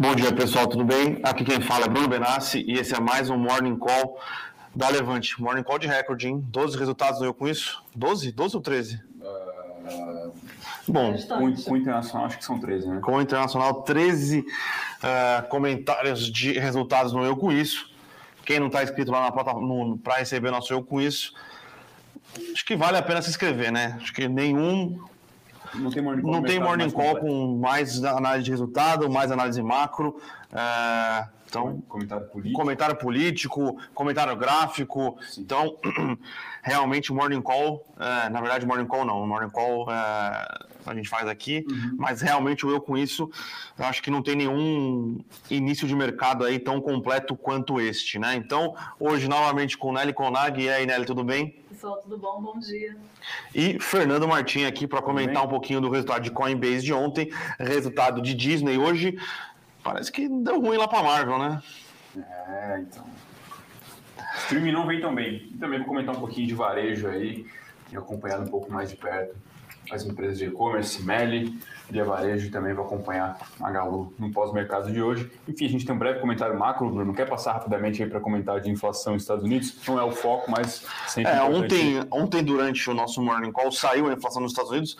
Bom dia, pessoal, tudo bem? Aqui quem fala é Bruno Benassi e esse é mais um Morning Call da Levante. Morning Call de recorde, hein? 12 resultados eu com isso? 12? 12 ou 13? Uh, Bom, com, com o Internacional acho que são 13, né? Com o Internacional, 13 uh, comentários de resultados no Eu Com Isso. Quem não está inscrito lá na plataforma para receber nosso Eu Com Isso, acho que vale a pena se inscrever, né? Acho que nenhum não tem morning call, não tem morning call com mais análise de resultado, mais análise macro. É, então, comentário político. comentário político, comentário gráfico. Sim. Então, realmente, morning call, é, na verdade, morning call não, morning call é, a gente faz aqui, uhum. mas realmente eu com isso, eu acho que não tem nenhum início de mercado aí tão completo quanto este, né? Então, hoje, novamente com Nelly Conag. E aí, Nelly, tudo bem? Pessoal, tudo bom? Bom dia. E Fernando Martins aqui para comentar um pouquinho do resultado de Coinbase de ontem, resultado de Disney hoje. Parece que deu ruim lá para Marvel, né? É, então. Streaming não vem tão bem. E também vou comentar um pouquinho de varejo aí, e acompanhado um pouco mais de perto as empresas de e-commerce, Meli, Via Varejo e também vou acompanhar Magalu no pós-mercado de hoje. Enfim, a gente tem um breve comentário macro, Bruno. Quer passar rapidamente aí para comentar de inflação nos Estados Unidos? Não é o foco, mas sempre. É, ontem, ontem, durante o nosso Morning Call, saiu a inflação nos Estados Unidos.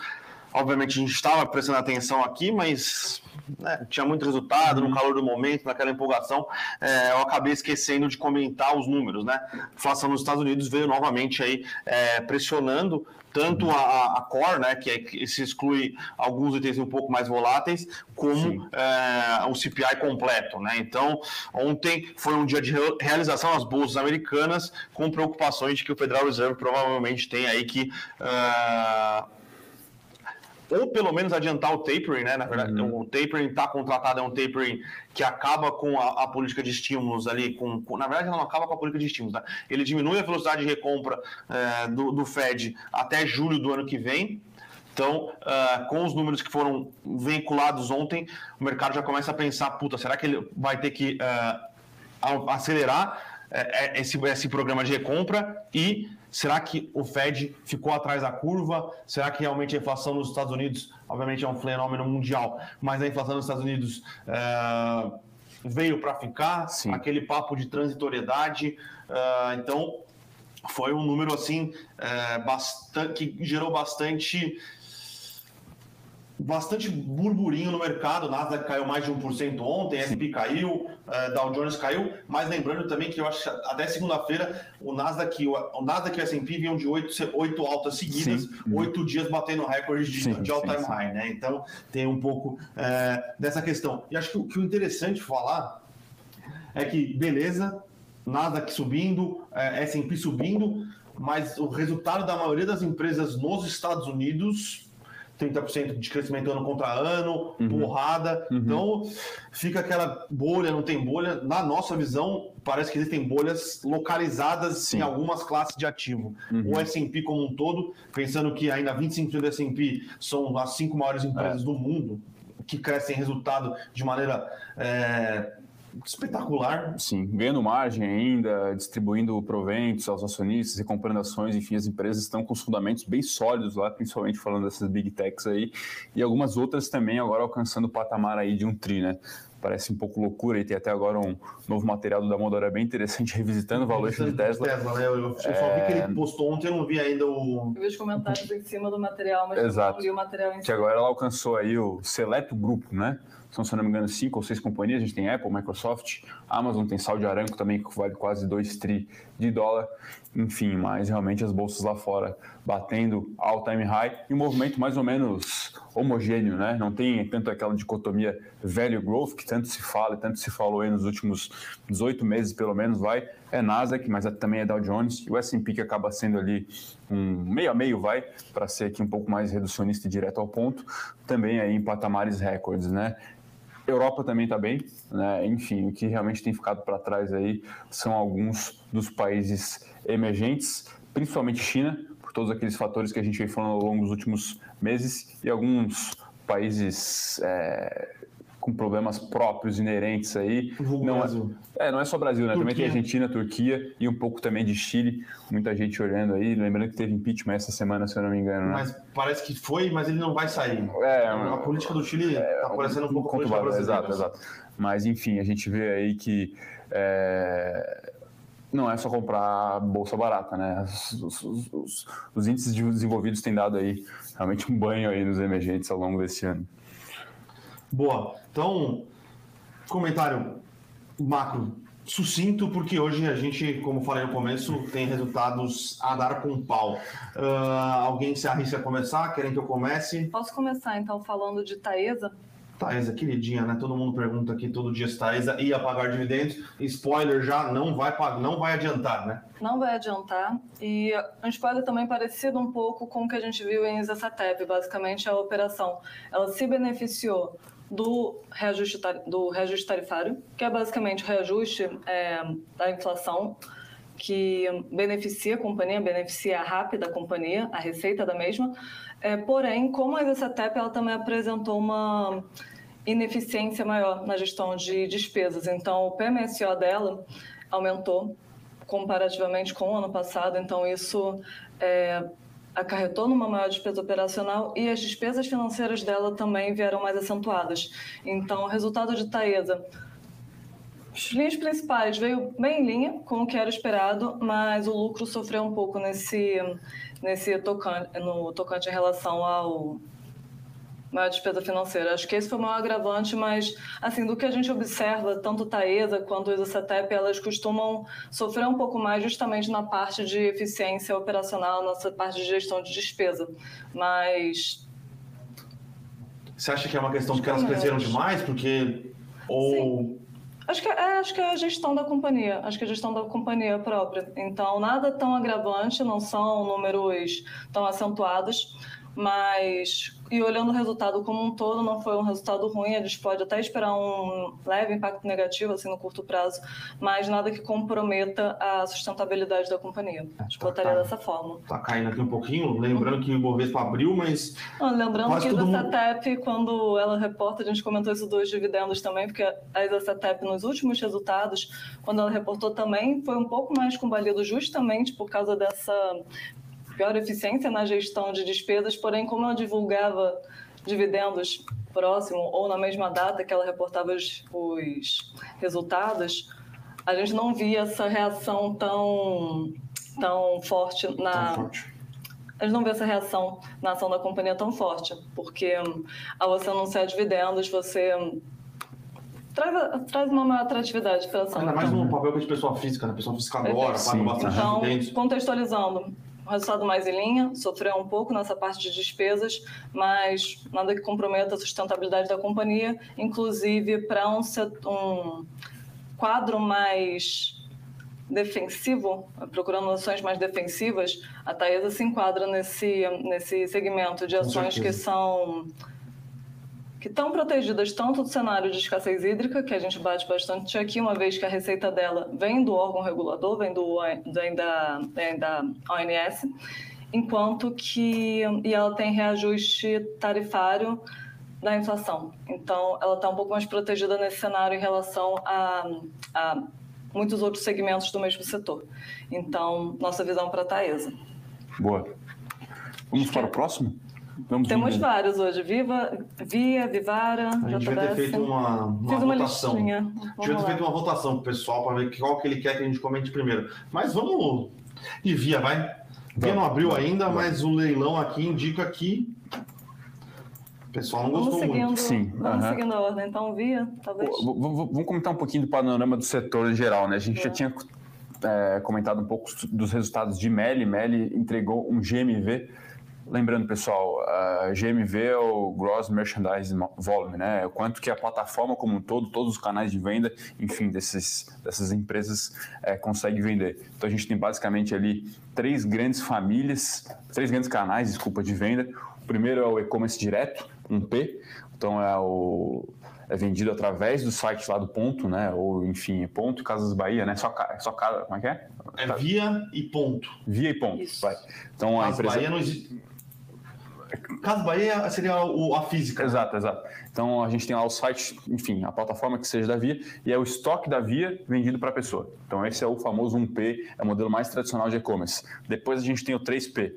Obviamente, a gente estava prestando atenção aqui, mas né, tinha muito resultado no uhum. calor do momento, naquela empolgação. É, eu acabei esquecendo de comentar os números, né? A inflação nos Estados Unidos veio novamente aí é, pressionando tanto a, a core, né, que, é, que, se exclui alguns itens um pouco mais voláteis, como é, o CPI completo. Né? Então, ontem foi um dia de realização nas bolsas americanas, com preocupações de que o Federal Reserve provavelmente tem aí que. Uh, ou pelo menos adiantar o tapering, né? Na verdade, uhum. o tapering está contratado, é um tapering que acaba com a, a política de estímulos ali, com, com, na verdade, não acaba com a política de estímulos, né? Ele diminui a velocidade de recompra é, do, do Fed até julho do ano que vem, então, uh, com os números que foram veiculados ontem, o mercado já começa a pensar: puta, será que ele vai ter que uh, acelerar uh, esse, esse programa de recompra? E Será que o Fed ficou atrás da curva? Será que realmente a inflação nos Estados Unidos, obviamente é um fenômeno mundial, mas a inflação nos Estados Unidos é, veio para ficar? Sim. Aquele papo de transitoriedade. É, então, foi um número assim é, bastante, que gerou bastante bastante burburinho no mercado. Nasdaq caiu mais de 1% ontem, S&P caiu, uh, Dow Jones caiu. Mas lembrando também que eu acho que até segunda-feira o Nasdaq, o, o Nasdaq e o S&P vinham de oito, oito altas seguidas, oito dias batendo recorde de, de all-time high, né? Então tem um pouco uh, dessa questão. E acho que, que o interessante falar é que, beleza, Nasdaq subindo, uh, S&P subindo, mas o resultado da maioria das empresas nos Estados Unidos 30% de crescimento ano contra ano, uhum. porrada. Uhum. Então, fica aquela bolha, não tem bolha. Na nossa visão, parece que existem bolhas localizadas Sim. em algumas classes de ativo. Uhum. O S&P como um todo, pensando que ainda 25% do S&P são as cinco maiores empresas é. do mundo, que crescem resultado de maneira é, espetacular. Sim, ganhando margem ainda, distribuindo proventos aos acionistas e comprando ações, enfim, as empresas estão com os fundamentos bem sólidos lá, principalmente falando dessas big techs aí, e algumas outras também agora alcançando o patamar aí de um tri, né? Parece um pouco loucura e tem até agora um novo material do Damodora bem interessante, revisitando o valor de Tesla. Tesla né? Eu, só vi que ele é. postou ontem, eu não vi ainda o... Eu vi os comentários em cima do material, mas Exato. não vi o material em cima. Que agora ela alcançou aí o seleto grupo, né? São, se não me engano, cinco ou seis companhias. A gente tem Apple, Microsoft, Amazon, tem Saudi Aramco também, que vale quase 2 tri de dólar. Enfim, mas realmente as bolsas lá fora batendo all-time high e um movimento mais ou menos homogêneo, né? Não tem tanto aquela dicotomia value growth que tanto se fala, tanto se falou aí nos últimos 18 meses, pelo menos, vai. É Nasdaq, mas é, também é Dow Jones e o S&P que acaba sendo ali um meio a meio, vai, para ser aqui um pouco mais reducionista e direto ao ponto, também aí em patamares recordes, né? Europa também está bem, né? enfim, o que realmente tem ficado para trás aí são alguns dos países emergentes, principalmente China, por todos aqueles fatores que a gente vem falando ao longo dos últimos meses, e alguns países é, com problemas próprios, inerentes aí. Não é, é, não é só Brasil, né? Turquia. Também tem Argentina, Turquia e um pouco também de Chile. Muita gente olhando aí. Lembrando que teve impeachment essa semana, se eu não me engano. Né? Mas parece que foi, mas ele não vai sair. É, a política do Chile está é, parecendo um pouco conturbada. Exato, exato. Mas enfim, a gente vê aí que é, não é só comprar bolsa barata, né? Os, os, os, os, índices desenvolvidos têm dado aí realmente um banho aí nos emergentes ao longo desse ano. Boa. Então, comentário macro sucinto, porque hoje a gente, como falei no começo, tem resultados a dar com pau. Uh, alguém se arrisca a começar? Querem que eu comece? Posso começar, então, falando de Taesa? Taesa, queridinha, né? Todo mundo pergunta aqui todo dia se Taesa ia pagar dividendos. Spoiler já, não vai, não vai adiantar, né? Não vai adiantar. E um spoiler também parecido um pouco com o que a gente viu em Zacatep, basicamente a operação. Ela se beneficiou do reajuste, do reajuste tarifário, que é basicamente o reajuste é, da inflação, que beneficia a companhia, beneficia a rápida a companhia, a receita da mesma. É, porém, como a EVCTEP, ela também apresentou uma ineficiência maior na gestão de despesas. Então, o PMSO dela aumentou comparativamente com o ano passado, então isso é, acarretou numa maior despesa operacional e as despesas financeiras dela também vieram mais acentuadas. Então, o resultado de Taesa, as linhas principais veio bem em linha com o que era esperado, mas o lucro sofreu um pouco nesse, nesse tocante, no tocante em relação ao maior despesa financeira. Acho que esse foi o maior agravante, mas assim, do que a gente observa, tanto Taesa quanto o Isacetep, elas costumam sofrer um pouco mais justamente na parte de eficiência operacional, nessa parte de gestão de despesa. Mas você acha que é uma questão de que elas cresceram demais? Porque. Ou. Sim. Acho que, é, acho que é a gestão da companhia, acho que é a gestão da companhia própria. Então, nada tão agravante, não são números tão acentuados, mas e olhando o resultado como um todo, não foi um resultado ruim. A gente pode até esperar um leve impacto negativo assim no curto prazo, mas nada que comprometa a sustentabilidade da companhia. A gente tá, botaria tá, dessa forma. Tá caindo aqui um pouquinho, lembrando que o Bovespa abriu, mas não, lembrando que a Isacetep, mundo... quando ela reporta, a gente comentou isso dos dividendos também, porque a Isacetep nos últimos resultados, quando ela reportou também, foi um pouco mais combalido justamente por causa dessa pior eficiência na gestão de despesas, porém, como ela divulgava dividendos próximo ou na mesma data que ela reportava os, os resultados, a gente não via essa reação tão, tão forte na. Tão forte. A gente não vê essa reação na ação da companhia tão forte, porque ao você anunciar dividendos, você traz, traz uma maior atratividade para a ação. Ainda mais no papel que é de pessoa física, né? Pessoa física agora, paga bastante então, dividendos. Contextualizando, resultado mais em linha, sofreu um pouco nessa parte de despesas, mas nada que comprometa a sustentabilidade da companhia, inclusive para um, um quadro mais defensivo, procurando ações mais defensivas, a Taesa se enquadra nesse, nesse segmento de ações que são que estão protegidas tanto do cenário de escassez hídrica, que a gente bate bastante aqui, uma vez que a receita dela vem do órgão regulador, vem, do, vem, da, vem da ONS, enquanto que e ela tem reajuste tarifário da inflação. Então, ela está um pouco mais protegida nesse cenário em relação a, a muitos outros segmentos do mesmo setor. Então, nossa visão para a Taesa. Boa. Vamos para o próximo? Vamos Temos vários hoje. Viva, Via, Vivara, A gente vai ter feito uma, uma Fiz votação. Uma a gente vai ter feito uma votação para o pessoal para ver qual que ele quer que a gente comente primeiro. Mas vamos de Via, vai. Via não abriu ainda, mas o leilão aqui indica que o pessoal não gostou seguindo, muito. Sim. Vamos uhum. seguindo a ordem. Então, Via, talvez. Vamos comentar um pouquinho do panorama do setor em geral, né? A gente é. já tinha é, comentado um pouco dos resultados de Meli. Meli entregou um GMV Lembrando, pessoal, a GMV é o Gross Merchandise Volume, né? É o quanto que a plataforma como um todo, todos os canais de venda, enfim, desses, dessas empresas é, consegue vender. Então a gente tem basicamente ali três grandes famílias, três grandes canais, desculpa, de venda. O primeiro é o e-commerce direto, um P, então é o é vendido através do site lá do ponto, né? Ou enfim, ponto Casas Bahia, né? Só, só cada, como é que é? É via e ponto. Via e ponto, Isso. vai. Então a empresa. Bahia não existe Casa Bahia seria o, a física. Exato, exato. Então a gente tem lá o site, enfim, a plataforma que seja da Via, e é o estoque da Via vendido para a pessoa. Então esse é o famoso 1P, é o modelo mais tradicional de e-commerce. Depois a gente tem o 3P,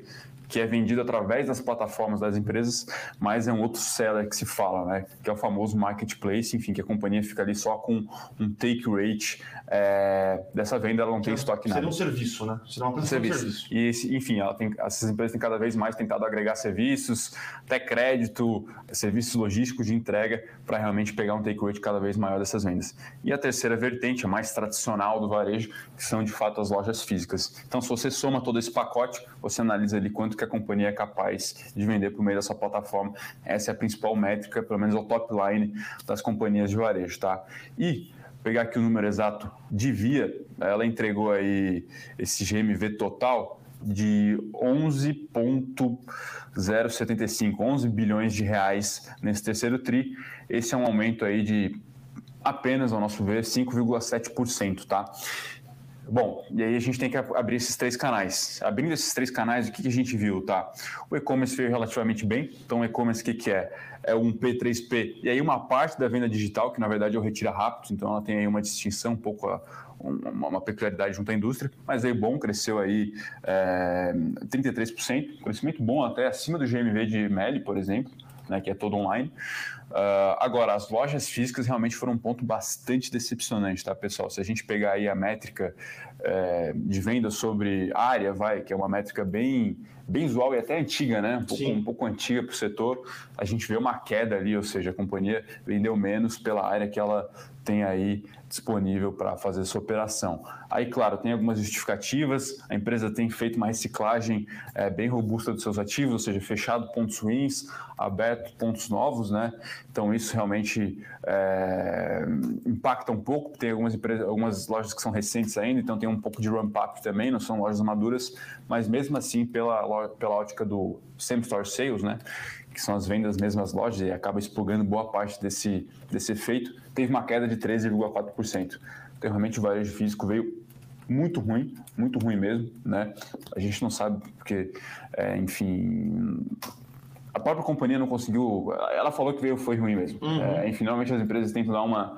que é vendido através das plataformas das empresas, mas é um outro seller que se fala, né? Que é o famoso marketplace, enfim, que a companhia fica ali só com um take rate é, dessa venda, ela não tem estoque nada. Seria um serviço, né? Seria uma prestação serviço. de serviço. E, esse, enfim, ela tem, essas empresas têm cada vez mais tentado agregar serviços, até crédito, serviços logísticos de entrega, para realmente pegar um take rate cada vez maior dessas vendas. E a terceira vertente, a mais tradicional do varejo, que são de fato as lojas físicas. Então, se você soma todo esse pacote, você analisa ali quanto que a companhia é capaz de vender por meio da sua plataforma. Essa é a principal métrica, pelo menos o top line das companhias de varejo, tá? E pegar aqui o número exato de Via, ela entregou aí esse GMV total de 11,075, 11 bilhões de reais nesse terceiro tri. Esse é um aumento aí de apenas, ao nosso ver, 5,7%, tá? Bom, e aí a gente tem que abrir esses três canais. Abrindo esses três canais, o que, a gente viu, tá? O e-commerce veio relativamente bem. Então, o e-commerce, o que, que é? É um P3P. E aí, uma parte da venda digital, que na verdade é o retira rápido. Então, ela tem aí uma distinção, um pouco a, uma, peculiaridade junto à indústria. Mas veio bom, cresceu aí é, 33%. Crescimento bom, até acima do GMV de Meli, por exemplo, né, que é todo online. Uh, agora, as lojas físicas realmente foram um ponto bastante decepcionante, tá, pessoal? Se a gente pegar aí a métrica é, de venda sobre área, vai, que é uma métrica bem, bem usual e até antiga, né? Um pouco, um pouco antiga para o setor, a gente vê uma queda ali, ou seja, a companhia vendeu menos pela área que ela tem aí disponível para fazer essa operação. Aí, claro, tem algumas justificativas, a empresa tem feito uma reciclagem é, bem robusta dos seus ativos, ou seja, fechado pontos ruins, aberto pontos novos, né? Então, isso realmente é, impacta um pouco, tem algumas, empresas, algumas lojas que são recentes ainda, então tem um pouco de ramp-up também, não são lojas maduras, mas mesmo assim, pela, pela ótica do same-store sales, né? que são as vendas das mesmas lojas, e acaba explogando boa parte desse, desse efeito, teve uma queda de 13,4%. Então, realmente, o varejo físico veio muito ruim, muito ruim mesmo, né? A gente não sabe porque, é, enfim, a própria companhia não conseguiu. Ela falou que veio foi ruim mesmo. Uhum. É, enfim, normalmente as empresas tentam dar uma,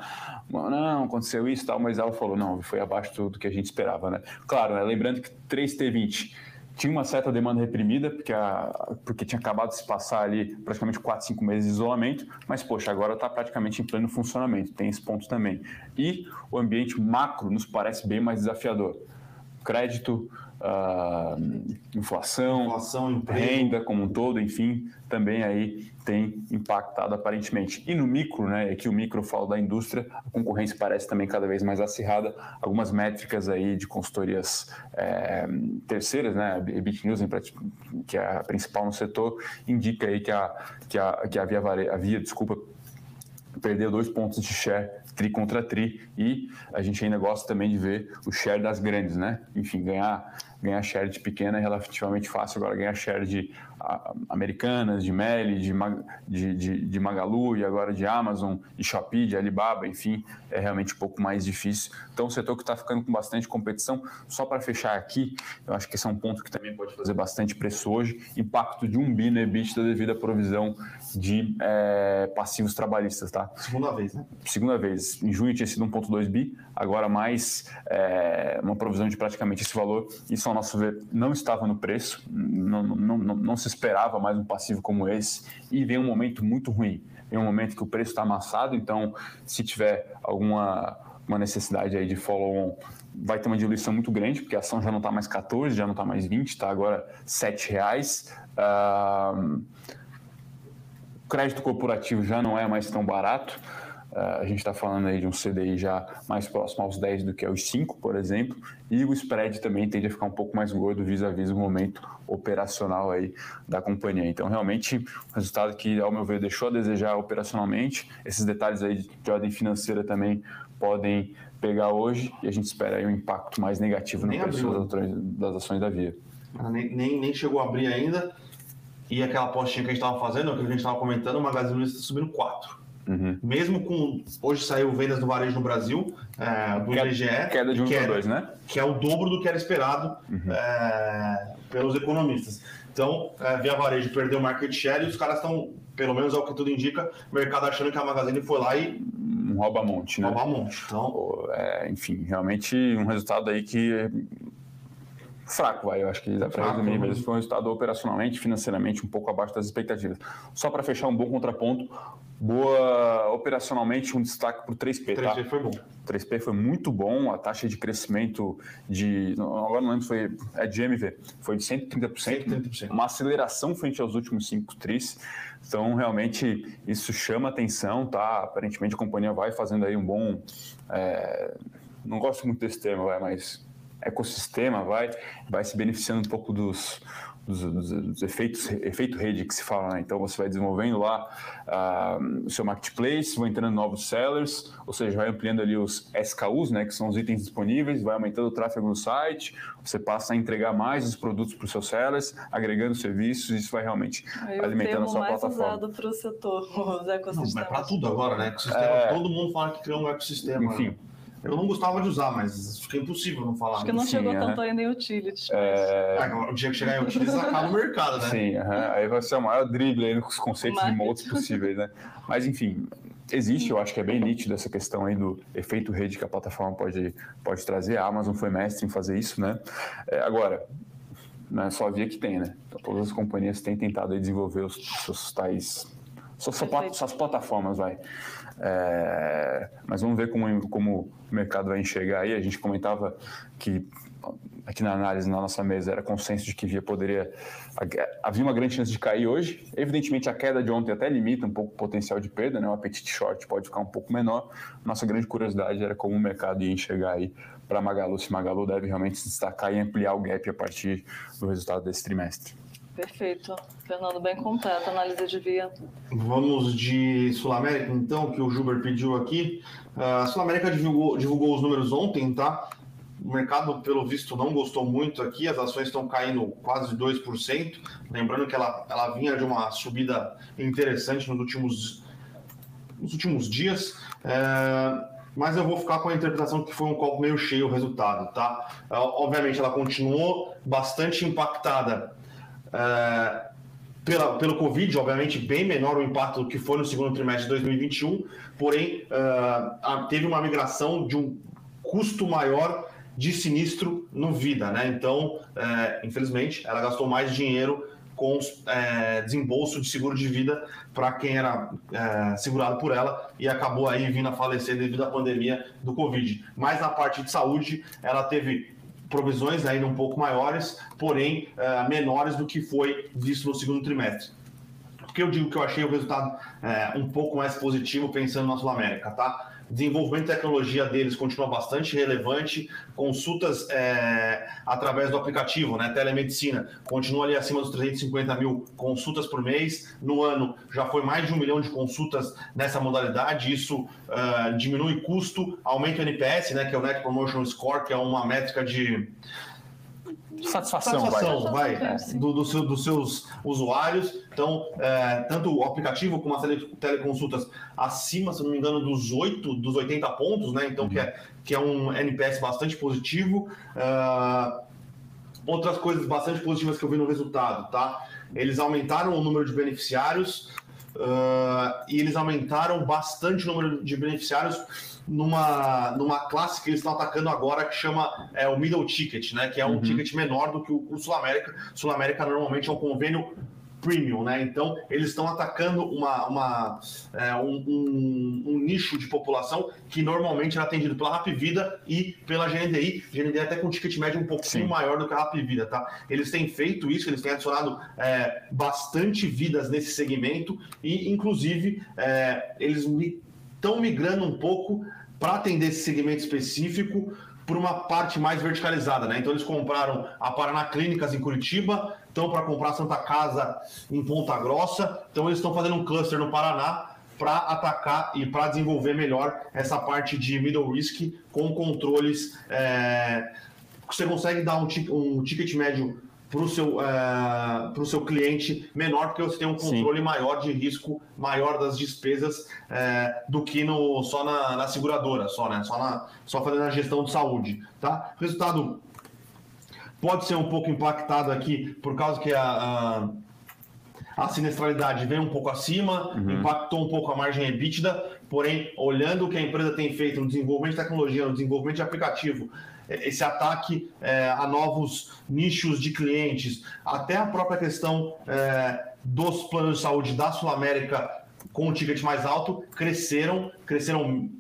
uma, Não, aconteceu isso e tal, mas ela falou, não, foi abaixo do que a gente esperava, né? Claro, né, lembrando que 3T20 tinha uma certa demanda reprimida, porque, a, porque tinha acabado de se passar ali praticamente 4, 5 meses de isolamento, mas, poxa, agora está praticamente em pleno funcionamento, tem esse ponto também. E o ambiente macro nos parece bem mais desafiador. Crédito, uh, inflação, inflação renda como um todo, enfim, também aí tem impactado aparentemente. E no micro, né, aqui o micro fala da indústria, a concorrência parece também cada vez mais acirrada. Algumas métricas aí de consultorias é, terceiras, né, a Bit News, que é a principal no setor, indica aí que a, que a, que a Via, a Via desculpa, perdeu dois pontos de share tri contra tri e a gente ainda gosta também de ver o share das grandes, né? Enfim, ganhar ganhar share de pequena é relativamente fácil, agora ganhar share de Americanas, de Meli, de, de, de, de, Magalu e agora de Amazon, de Shopee, de Alibaba, enfim, é realmente um pouco mais difícil. Então, o setor que está ficando com bastante competição, só para fechar aqui, eu acho que esse é um ponto que também pode fazer bastante preço hoje, impacto de um bi no EBITDA devido à provisão de é, passivos trabalhistas, tá? Segunda vez, né? Segunda vez. Em junho tinha sido 1,2 bi, agora mais é, uma provisão de praticamente esse valor. Isso, ao nosso ver, não estava no preço, não, não, não, não se esperava mais um passivo como esse e vem um momento muito ruim. Vem um momento que o preço está amassado, então se tiver alguma uma necessidade aí de follow-on, vai ter uma diluição muito grande, porque a ação já não está mais 14, já não está mais 20, está agora 7 reais. Uh, crédito corporativo já não é mais tão barato. Uh, a gente está falando aí de um CDI já mais próximo aos 10 do que aos 5, por exemplo, e o spread também tende a ficar um pouco mais gordo vis-à-vis o momento operacional aí da companhia. Então, realmente, um resultado que, ao meu ver, deixou a desejar operacionalmente. Esses detalhes aí de ordem financeira também podem pegar hoje e a gente espera aí um impacto mais negativo nem no preço das, das ações da Via. Nem, nem, nem, chegou a abrir ainda. E aquela apostinha que a gente estava fazendo, que a gente estava comentando, o Magazine Luiza está subindo 4. Uhum. Mesmo com. Hoje saiu vendas do varejo no Brasil, é, do queda, IBGE. Queda de 1 para 2, né? Que é o dobro do que era esperado uhum. é, pelos economistas. Então, é, via varejo perdeu market share e os caras estão, pelo menos é o que tudo indica, o mercado achando que a Magazine foi lá e. Um rouba-monte, né? Rouba-monte. Então... É, enfim, realmente um resultado aí que fraco, vai. Eu acho que dá para resumir mesmo. Foi um resultado operacionalmente, financeiramente, um pouco abaixo das expectativas. Só para fechar um bom contraponto, boa operacionalmente, um destaque para o 3P. 3P tá? foi bom. 3P foi muito bom, a taxa de crescimento de. Agora não lembro, foi. É de MV, foi de 130%, 130%. Uma aceleração frente aos últimos 5 tris. Então, realmente, isso chama atenção, tá? Aparentemente a companhia vai fazendo aí um bom. É... Não gosto muito desse termo, vai, mas ecossistema vai, vai se beneficiando um pouco dos, dos, dos, dos efeitos, efeito rede que se fala, né? Então você vai desenvolvendo lá uh, o seu marketplace, vão entrando novos sellers, ou seja, vai ampliando ali os SKUs, né? Que são os itens disponíveis, vai aumentando o tráfego no site, você passa a entregar mais os produtos para os seus sellers, agregando serviços, e isso vai realmente Aí alimentando a sua mais plataforma. usado para o setor, os ecossistemas. Não, é para tudo agora, né? Ecossistema, é... Todo mundo fala que criou um ecossistema. Enfim. Né? Eu não gostava de usar, mas fica impossível não falar. Acho que não chegou é. tanto ainda em utilities. É... É, o dia que chegar em utilities acaba o mercado, né? Sim, aí vai ser o maior drible aí nos conceitos Market. remotos possíveis, né? Mas enfim, existe, eu acho que é bem nítido essa questão aí do efeito rede que a plataforma pode, pode trazer. A Amazon foi mestre em fazer isso, né? É, agora, não é só a Via que tem, né? Então, todas as companhias têm tentado desenvolver os seus tais suas, suas plataformas, vai. É, mas vamos ver como, como o mercado vai enxergar aí. A gente comentava que aqui na análise na nossa mesa era consenso de que Via poderia havia uma grande chance de cair hoje. Evidentemente a queda de ontem até limita um pouco o potencial de perda, né? O apetite short pode ficar um pouco menor. Nossa grande curiosidade era como o mercado ia enxergar aí para Magalu, se Magalu deve realmente se destacar e ampliar o gap a partir do resultado desse trimestre. Perfeito. Fernando, bem completo, análise de via. Vamos de Sul América, então, que o Juber pediu aqui. A uh, Sul América divulgou, divulgou os números ontem, tá? O mercado, pelo visto, não gostou muito aqui, as ações estão caindo quase 2%. Lembrando que ela, ela vinha de uma subida interessante nos últimos, nos últimos dias. É, mas eu vou ficar com a interpretação que foi um copo meio cheio o resultado, tá? É, obviamente, ela continuou bastante impactada é, pela, pelo Covid, obviamente, bem menor o impacto do que foi no segundo trimestre de 2021, porém, uh, teve uma migração de um custo maior de sinistro no Vida, né? Então, uh, infelizmente, ela gastou mais dinheiro com é, desembolso de seguro de vida para quem era é, segurado por ela e acabou aí vindo a falecer devido à pandemia do Covid. Mas na parte de saúde, ela teve provisões ainda um pouco maiores, porém uh, menores do que foi visto no segundo trimestre. Porque eu digo que eu achei o resultado uh, um pouco mais positivo pensando na Sul América, tá? Desenvolvimento de tecnologia deles continua bastante relevante, consultas é, através do aplicativo, né, telemedicina, continua ali acima dos 350 mil consultas por mês, no ano já foi mais de um milhão de consultas nessa modalidade, isso uh, diminui custo, aumenta o NPS, né, que é o Net Promotion Score, que é uma métrica de satisfação, satisfação vai, vai do, do seu, dos seus usuários. Então, é, tanto o aplicativo como as teleconsultas acima, se não me engano, dos 8, dos 80 pontos, né? Então, uhum. que, é, que é um NPS bastante positivo. Uh, outras coisas bastante positivas que eu vi no resultado, tá? Eles aumentaram o número de beneficiários uh, e eles aumentaram bastante o número de beneficiários numa, numa classe que eles estão atacando agora que chama é, o middle ticket, né? Que é um uhum. ticket menor do que o, o Sul América. Sul América normalmente é um convênio premium, né? Então eles estão atacando uma, uma é, um, um, um, nicho de população que normalmente é atendido pela Rap Vida e pela GNDI. GNDI até com ticket médio um pouquinho Sim. maior do que a Rap Vida, tá? Eles têm feito isso, eles têm adicionado é, bastante vidas nesse segmento e, inclusive, é, eles estão migrando um pouco para atender esse segmento específico por uma parte mais verticalizada, né? Então eles compraram a Paraná Clínicas em Curitiba, estão para comprar a Santa Casa em Ponta Grossa, então eles estão fazendo um cluster no Paraná para atacar e para desenvolver melhor essa parte de middle risk com controles. É... Você consegue dar um, um ticket médio para o seu, uh, seu cliente menor, porque você tem um controle Sim. maior de risco, maior das despesas uh, do que no, só na, na, seguradora, só, né? Só, na, só fazendo a gestão de saúde. Tá? Resultado pode ser um pouco impactado aqui por causa que a, a a sinestralidade veio um pouco acima, uhum. impactou um pouco a margem EBITDA, porém, olhando o que a empresa tem feito no desenvolvimento de tecnologia, no desenvolvimento de aplicativo, é, esse ataque é, a novos nichos de clientes, até a própria questão é, dos planos de saúde da Sul América com o ticket mais alto, cresceram, cresceram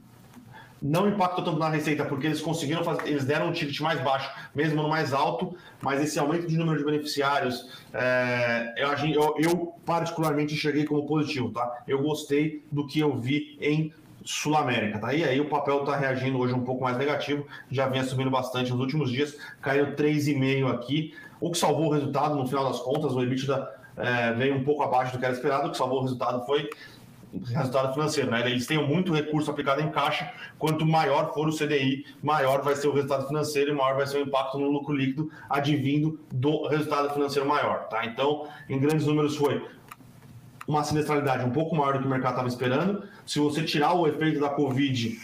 não impactou tanto na receita, porque eles conseguiram fazer, eles deram um ticket mais baixo, mesmo no mais alto, mas esse aumento de número de beneficiários, é, eu, eu, particularmente enxerguei como positivo, tá? Eu gostei do que eu vi em Sul América, tá? E aí o papel está reagindo hoje um pouco mais negativo, já vinha subindo bastante nos últimos dias, caiu 3,5 aqui, o que salvou o resultado no final das contas, o EBITDA é, veio um pouco abaixo do que era esperado, o que salvou o resultado foi resultado financeiro, né? Eles têm muito recurso aplicado em caixa, quanto maior for o CDI, maior vai ser o resultado financeiro e maior vai ser o impacto no lucro líquido advindo do resultado financeiro maior, tá? Então, em grandes números foi uma sinestralidade um pouco maior do que o mercado estava esperando. Se você tirar o efeito da Covid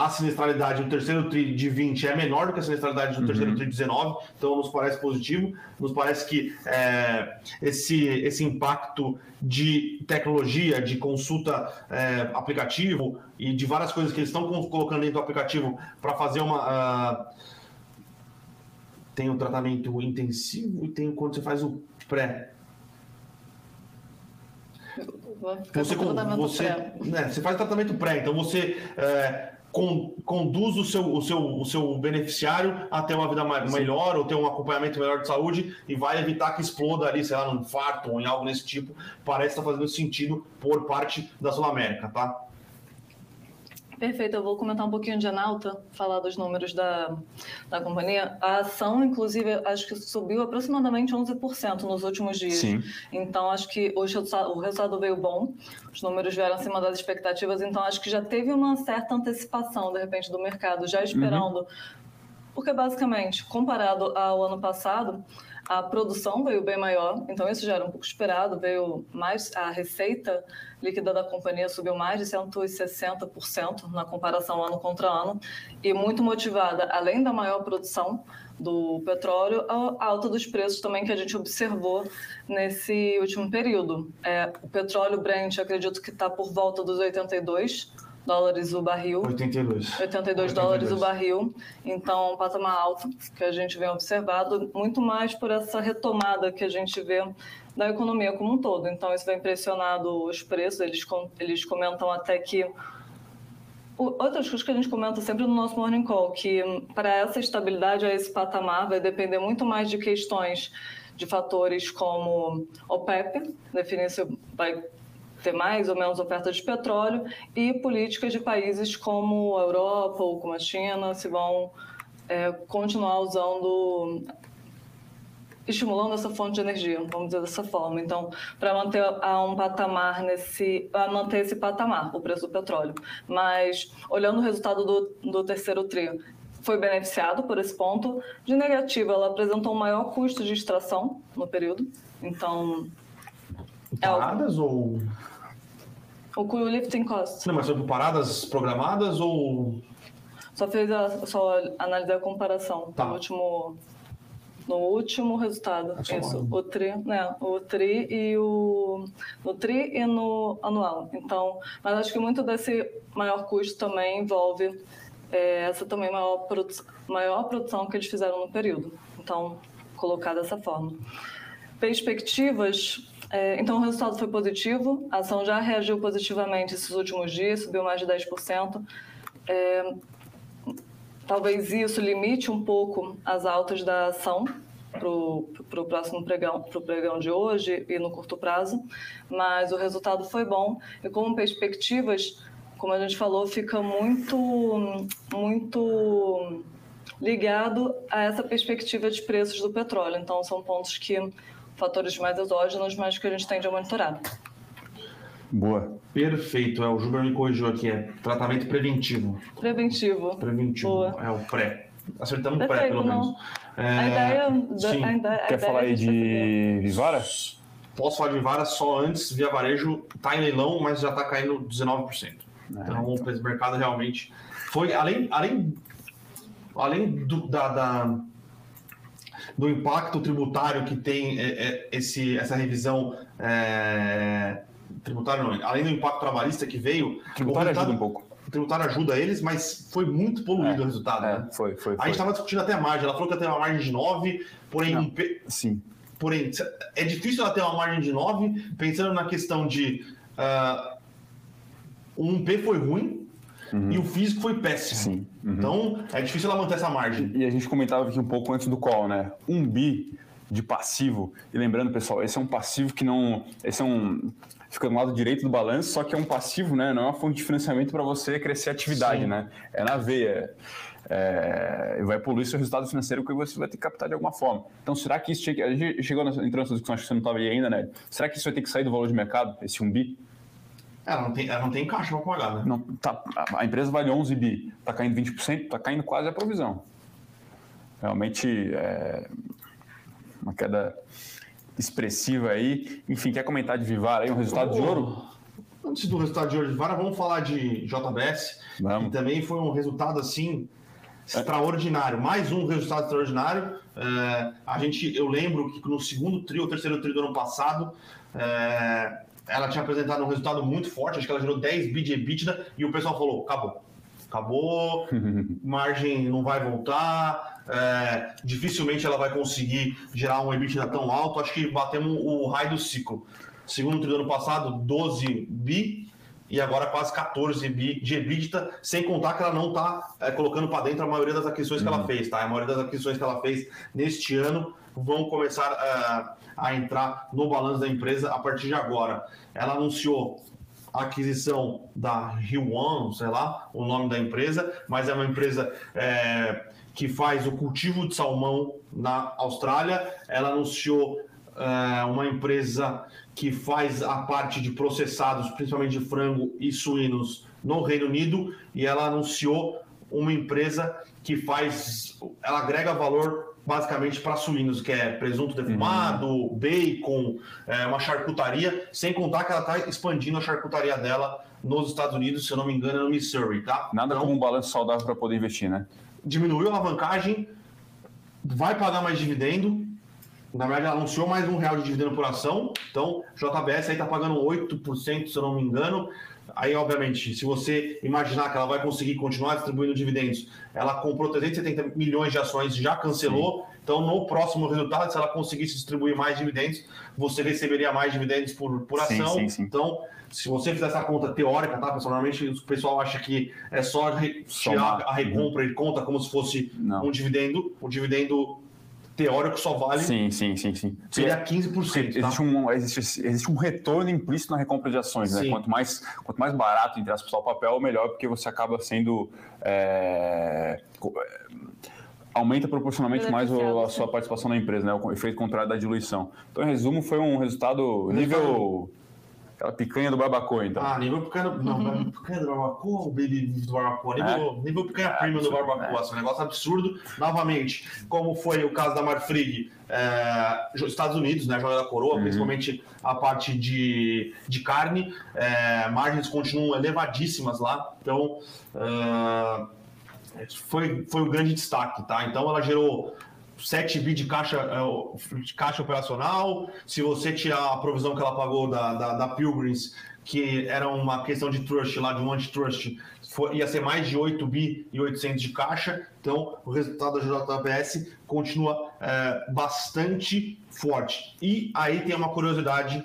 a sinistralidade no terceiro TRI de 20 é menor do que a sinistralidade no uhum. terceiro TRI de 19, então nos parece positivo, nos parece que é, esse, esse impacto de tecnologia, de consulta é, aplicativo e de várias coisas que eles estão colocando dentro do aplicativo para fazer uma. Uh, tem o tratamento intensivo e tem quando você faz o pré. Você, você, né, você faz tratamento pré, então você é, con, conduz o seu, o, seu, o seu beneficiário a ter uma vida mais, melhor ou ter um acompanhamento melhor de saúde e vai evitar que exploda ali, sei lá, num infarto ou em algo desse tipo. Parece estar fazendo sentido por parte da Sul América, tá? Perfeito, eu vou comentar um pouquinho de Analta, falar dos números da, da companhia. A ação, inclusive, acho que subiu aproximadamente 11% nos últimos dias. Sim. Então, acho que hoje o resultado veio bom, os números vieram acima das expectativas, então acho que já teve uma certa antecipação, de repente, do mercado, já esperando. Uhum. Porque, basicamente, comparado ao ano passado, a produção veio bem maior, então isso já era um pouco esperado, veio mais a receita líquida da companhia subiu mais de 160% na comparação ano contra ano e muito motivada, além da maior produção do petróleo, a alta dos preços também que a gente observou nesse último período. É, o petróleo Brent, acredito que está por volta dos 82 dólares o barril. 82. 82, 82. dólares o barril. Então, um patamar alto que a gente vem observado, muito mais por essa retomada que a gente vê da economia como um todo. Então, isso vem pressionado os preços. Eles, eles comentam até que outras coisas que a gente comenta sempre no nosso Morning Call, que para essa estabilidade, a esse patamar, vai depender muito mais de questões de fatores como OPEP, definir se vai ter mais ou menos oferta de petróleo, e políticas de países como a Europa ou como a China se vão é, continuar usando estimulando essa fonte de energia, vamos dizer dessa forma. Então, para manter a um patamar nesse, para manter esse patamar, o preço do petróleo. Mas olhando o resultado do, do terceiro tri, foi beneficiado por esse ponto. De negativo, ela apresentou um maior custo de extração no período. Então, paradas é o... ou o crew lifting cost. Não, mas foi por paradas programadas ou só fez a, só analisar a comparação tá. no último no último resultado. É isso, o tri, né? O tri e o no tri e no anual. Então, mas acho que muito desse maior custo também envolve é, essa também maior, produ maior produção que eles fizeram no período. Então, colocar dessa forma. Perspectivas. É, então, o resultado foi positivo, a ação já reagiu positivamente esses últimos dias, subiu mais de 10%. É, Talvez isso limite um pouco as altas da ação para o próximo pregão, para o pregão de hoje e no curto prazo, mas o resultado foi bom e com perspectivas, como a gente falou, fica muito, muito ligado a essa perspectiva de preços do petróleo. Então, são pontos que fatores mais exógenos, mas que a gente tende a monitorar. Boa. Perfeito. É, o Júnior me corrigiu aqui. É tratamento preventivo. Preventivo. Preventivo. Boa. É o pré. Acertamos o pré, pelo não. menos. É... A ideia... Sim. A ideia, Quer falar aí de Vivara? Posso falar de Vivara só antes. Via Varejo está em leilão, mas já está caindo 19%. É, então, então, o mercado realmente foi... Além, além, além do, da, da do impacto tributário que tem é, é, esse, essa revisão é, tributário, não, além do impacto trabalhista que veio. Tributário ajuda um pouco. O tributário ajuda eles, mas foi muito poluído é, o resultado. É, né? foi, foi. A gente estava discutindo até a margem. Ela falou que ia ter uma margem de 9, porém. Não, sim. Porém, é difícil ela ter uma margem de 9, pensando na questão de. Uh, o 1P foi ruim, Uhum. E o físico foi péssimo. Sim. Uhum. Então, é difícil ela manter essa margem. E a gente comentava aqui um pouco antes do call, né? Um bi de passivo. E lembrando, pessoal, esse é um passivo que não. Esse é um. Fica do lado direito do balanço, só que é um passivo, né? Não é uma fonte de financiamento para você crescer a atividade, Sim. né? É na veia. É, vai poluir seu resultado financeiro que você vai ter que captar de alguma forma. Então, será que isso tinha. A gente chegou nessa, entrou nessa discussão, acho que você não estava aí ainda, né? Será que isso vai ter que sair do valor de mercado, esse 1 bi? Ela não tem, ela não tem caixa para pagar, né? Não, tá, a empresa vale 11 bi, está caindo 20%, está caindo quase a provisão. Realmente é uma queda expressiva aí. Enfim, quer comentar de Vivara aí, um resultado oh, de ouro? Antes do resultado de ouro de Vivara, vamos falar de JBS, vamos. que também foi um resultado assim extraordinário. Mais um resultado extraordinário. É, a gente, eu lembro que no segundo trio, ou terceiro trio do ano passado, é, ela tinha apresentado um resultado muito forte, acho que ela gerou 10 bi de EBITDA e o pessoal falou: acabou. Acabou, margem não vai voltar, é, dificilmente ela vai conseguir gerar um EBITDA tão alto. Acho que batemos o raio do ciclo. Segundo do ano passado, 12 bi e agora quase 14 bi de EBITDA, sem contar que ela não está é, colocando para dentro a maioria das aquisições uhum. que ela uhum. fez, tá? A maioria das aquisições que ela fez neste ano vão começar uh, a entrar no balanço da empresa a partir de agora. Ela anunciou a aquisição da Rio One, sei lá, o nome da empresa, mas é uma empresa é, que faz o cultivo de salmão na Austrália. Ela anunciou é, uma empresa que faz a parte de processados, principalmente de frango e suínos, no Reino Unido, e ela anunciou uma empresa que faz, ela agrega valor basicamente para suínos, que é presunto defumado, uhum. bacon, é, uma charcutaria, sem contar que ela está expandindo a charcutaria dela nos Estados Unidos, se eu não me engano, é no Missouri, tá? Nada então, como um balanço saudável para poder investir, né? Diminuiu a alavancagem, vai pagar mais dividendo. Na verdade, ela anunciou mais um real de dividendo por ação. Então, JBS aí está pagando 8%, se eu não me engano. Aí, obviamente, se você imaginar que ela vai conseguir continuar distribuindo dividendos, ela comprou 370 milhões de ações, já cancelou. Sim. Então, no próximo resultado, se ela conseguisse distribuir mais dividendos, você receberia mais dividendos por, por ação. Sim, sim, então, se você fizer essa conta teórica, tá, pessoal? Normalmente o pessoal acha que é só tirar a recompra e conta como se fosse Não. um dividendo. O dividendo teórico só vale. Sim, sim, sim, sim. Seria 15%. Existe, tá? um, existe, existe um retorno implícito na recompra de ações, né? Quanto mais, quanto mais barato, entre aspas, o papel, melhor, porque você acaba sendo. É, aumenta proporcionalmente mais o, a sua participação na empresa, né? O efeito contrário da diluição. Então, em resumo, foi um resultado nível Aquela picanha do barbacoa, então. Ah, nível picanha, do, não, uhum. picanha do barbacoa ou baby do barbacoa? Nível, é? nível picanha é, premium do barbacoa, é. assim, um negócio absurdo. Novamente, como foi o caso da Marfrig, é, Estados Unidos, né, Joia da Coroa, uhum. principalmente a parte de, de carne, é, margens continuam elevadíssimas lá, então uh, foi, foi um grande destaque, tá? Então ela gerou 7 bi de caixa, é, de caixa operacional. Se você tirar a provisão que ela pagou da, da, da Pilgrims, que era uma questão de trust lá, de um antitrust, ia ser mais de 8 bi e 800 de caixa. Então, o resultado da JBS continua é, bastante forte. E aí tem uma curiosidade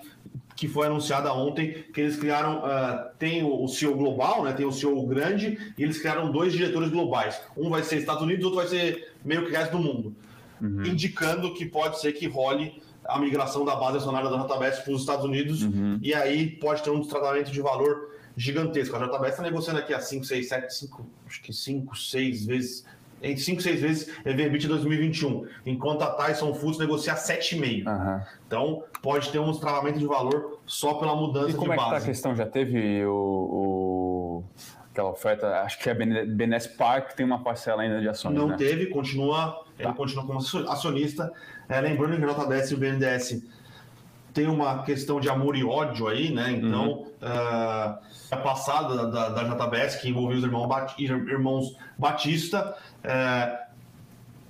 que foi anunciada ontem, que eles criaram, uh, tem o, CEO global, né, tem o CEO grande, e eles criaram dois diretores globais. Um vai ser Estados Unidos, outro vai ser meio que resto do mundo uhum. indicando que pode ser que role a migração da base acionária da JBS para os Estados Unidos, uhum. e aí pode ter um tratamento de valor gigantesco. A JBS está negociando aqui a 5, 6, 7, 5, acho que 5, 6 vezes, entre 5 e 6 vezes EVBIT 2021, enquanto a Tyson Foods negocia 7,5. Uhum. Então, pode ter um travamento de valor só pela mudança de base. E como é que está a questão? Já teve o, o aquela oferta, acho que é BNS Park, tem uma parcela ainda de ações, Não né? teve, continua ele tá. continua como acionista. É, lembrando que a JBS e o BNDES tem uma questão de amor e ódio aí, né? Então, uhum. uh, a passada da, da, JBS, que envolveu os irmãos, Bat, irmãos Batista, uh,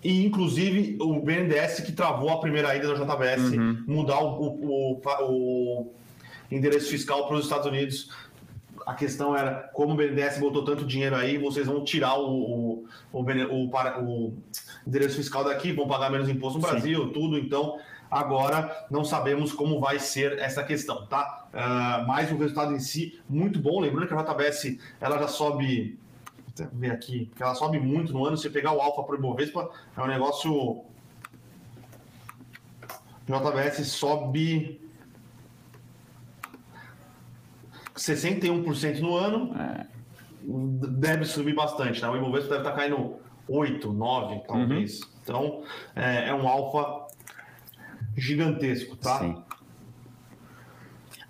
e inclusive o BNDES que travou a primeira ida da JBS Uhum. mudar o, o- o- o endereço fiscal para os Estados Unidos. A questão era como o BNDES botou tanto dinheiro aí, vocês vão tirar o, o, o, para- o endereço fiscal daqui, vão pagar menos imposto no Sim. Brasil, tudo. Então, agora não sabemos como vai ser essa questão, tá? Ah, mas o resultado em si, muito bom. Lembrando que a JBS ela já sobe ver aqui, que ela sobe muito no ano. Se você pegar o Alfa para o Ibovespa, é um negócio. JBS sobe 61% no ano. Deve subir bastante, né? O Ibovespa deve estar caindo 8, 9, talvez. Então, é, é um Alfa gigantesco, tá? Sim.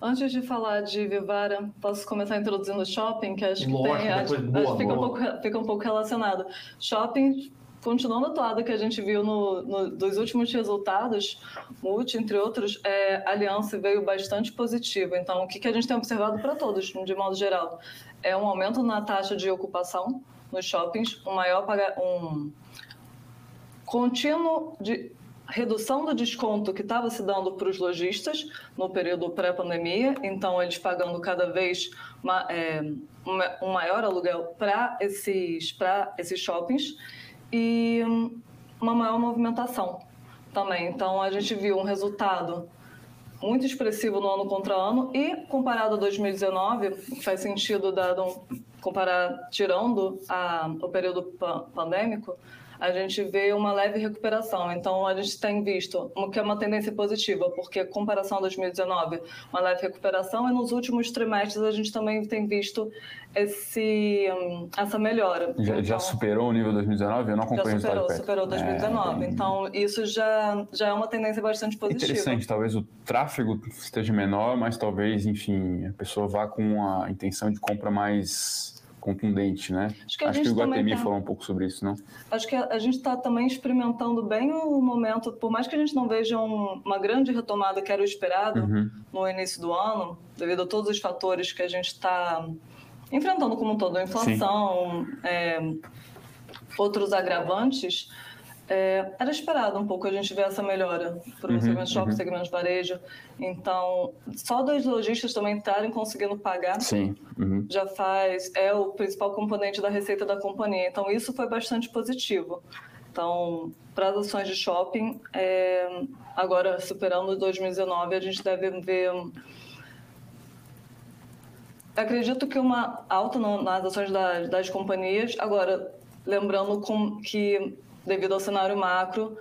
Antes de falar de Vivara, posso começar introduzindo o shopping, que acho que Lógico, tem, acho, depois- acho boa, que fica, um pouco, fica um pouco relacionado. Shopping, continuando a toada que a gente viu no, no- dos últimos resultados, Multi, entre outros, é, a Aliança veio bastante positivo. Então, o que, que a gente tem observado para todos, de modo geral? É um aumento na taxa de ocupação nos shoppings, um maior um contínuo de redução do desconto que estava se dando para os lojistas no período pré-pandemia, então eles pagando cada vez ma- é, uma- um maior aluguel para esses, esses shoppings e uma maior movimentação também. Então a gente viu um resultado muito expressivo no ano contra ano e comparado a 2019, que faz sentido dado comparar tirando a, o período pa- pandêmico, a gente vê uma leve recuperação. Então a gente tem visto o que é uma tendência positiva, porque comparação a 2019, uma leve recuperação e nos últimos trimestres a gente também tem visto esse hum, essa melhora. Já, já Então, superou o nível 2019? Eu não já acompanho o superou, superou 2019. É, Então, isso já, já é uma tendência bastante positiva. Interessante, talvez o tráfego esteja menor, mas talvez, enfim, a pessoa vá com a intenção de compra mais contundente, né? Acho que a Acho que o Guatemi tem- falou um pouco sobre isso, não? Acho que a, a gente está também experimentando bem o momento, por mais que a gente não veja um- uma grande retomada que era o esperado Uhum. no início do ano, devido a todos os fatores que a gente está enfrentando como um todo, inflação, é, outros agravantes, é, era esperado um pouco a gente ver essa melhora para o Uhum, segmento shopping, uhum. segmento varejo. Então, só dos lojistas também estarem conseguindo pagar Sim. Uhum. já faz é o principal componente da receita da companhia. Então isso foi bastante positivo. Então para as ações de shopping, é, agora superando 2019, a gente deve ver acredito que uma alta nas ações das, das companhias. Agora lembrando com, que devido ao cenário macro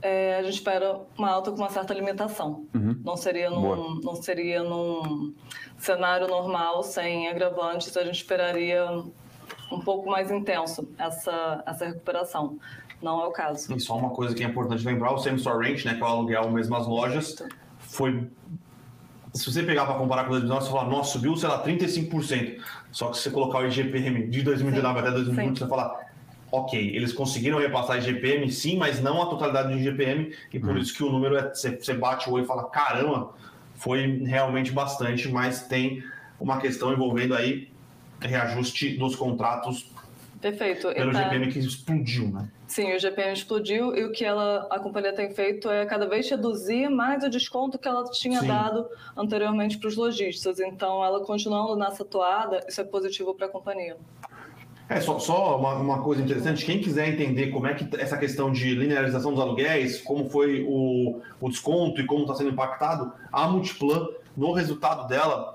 é, a gente espera uma alta com uma certa limitação. Uhum. Não seria Boa. num, não seria num cenário normal, sem agravantes, a gente esperaria um pouco mais intenso essa, essa recuperação. Não é o caso. E só uma coisa que é importante lembrar, o Same Store Rent, né, que é o aluguel mesmo as lojas, foi... Se você pegar para comparar com 2019, você fala, nossa, subiu, sei lá, 35%. Só que se você colocar o IGPM de 2019 até 2020, sim. você vai falar, ok, eles conseguiram repassar IGPM, sim, mas não a totalidade do IGPM, e por isso que o número é, você, bate o olho e fala, caramba, foi realmente bastante, mas tem uma questão envolvendo aí reajuste dos contratos Perfeito. pelo tá- IGPM que explodiu, né? Sim, o GPM explodiu e o que ela, a companhia tem feito é cada vez reduzir mais o desconto que ela tinha Sim. dado anteriormente para os lojistas. Então, ela continuando nessa toada, isso é positivo para a companhia. É, só, só uma, uma coisa interessante, quem quiser entender como é que essa questão de linearização dos aluguéis, como foi o, o desconto e como está sendo impactado, a Multiplan, no resultado dela,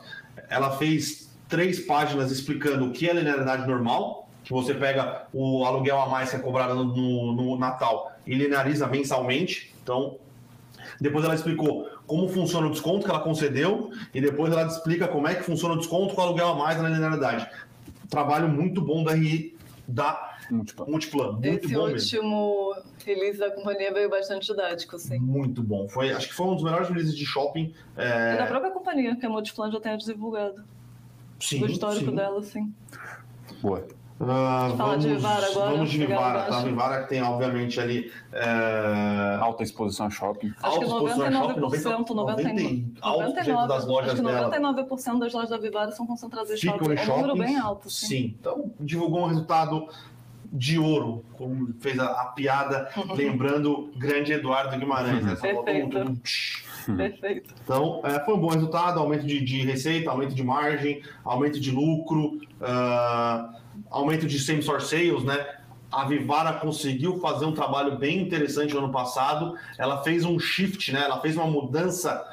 ela fez três páginas explicando o que é linearidade normal, que você pega o aluguel a mais que é cobrado no, no- no Natal e lineariza mensalmente. Então, depois ela explicou como funciona o desconto que ela concedeu e depois ela explica como é que funciona o desconto com o aluguel a mais na linearidade. Trabalho muito bom da RI da Múltipla. Multiplan, muito Esse bom mesmo. último release da companhia veio bastante didático, sim. Muito bom. Foi, acho que foi um dos melhores releases de shopping. é, E da própria companhia, que a Multiplan já tenha divulgado. sim, do histórico sim. dela, sim. Boa. Fala vamos, de Vivara agora, Vamos de Vivara, tá? Vivara que tem, obviamente, ali. É... Alta exposição a shopping. Acho que alta exposição a shopping, 99%, 90, altos por cento das lojas acho que dela 99% das lojas da Vivara são concentradas em ficam shopping. em É um número bem alto, sim. Sim, então divulgou um resultado de ouro, como fez a, a piada, lembrando grande Eduardo Guimarães. Né? Só faltou um- Perfeito. um tch. Perfeito. Então, é, foi um bom resultado, aumento de, de receita, aumento de margem, aumento de lucro, ah, aumento de same-store sales, né? A Vivara conseguiu fazer um trabalho bem interessante no ano passado. Ela fez um shift, né? Ela fez uma mudança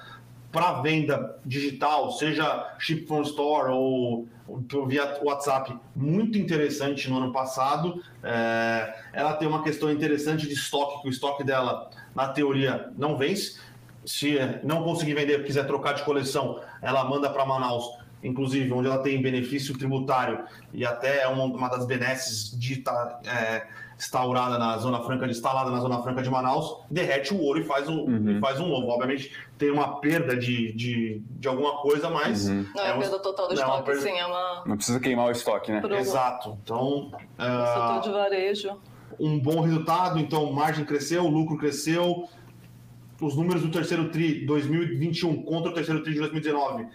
para venda digital, seja ship from store ou ou via WhatsApp, muito interessante no ano passado. É, ela tem uma questão interessante de estoque, que o estoque dela, na teoria, não vence. Se não conseguir vender, quiser trocar de coleção, ela manda para Manaus, inclusive, onde ela tem benefício tributário e até é uma, uma das benesses de estar é, instaurada na Zona Franca, instalada na Zona Franca de Manaus, derrete o ouro e faz um, Uhum. e faz um novo. Obviamente, tem uma perda de, de, de alguma coisa, mas. Uhum. Não é, um- perda total do não, é uma estoque, perda- sim, é uma Não precisa queimar o estoque, né? Pro- Exato. Então, setor ah, de varejo. um bom resultado. Então, margem cresceu, lucro cresceu. Os números do terceiro TRI 2021 contra o terceiro TRI de 2019.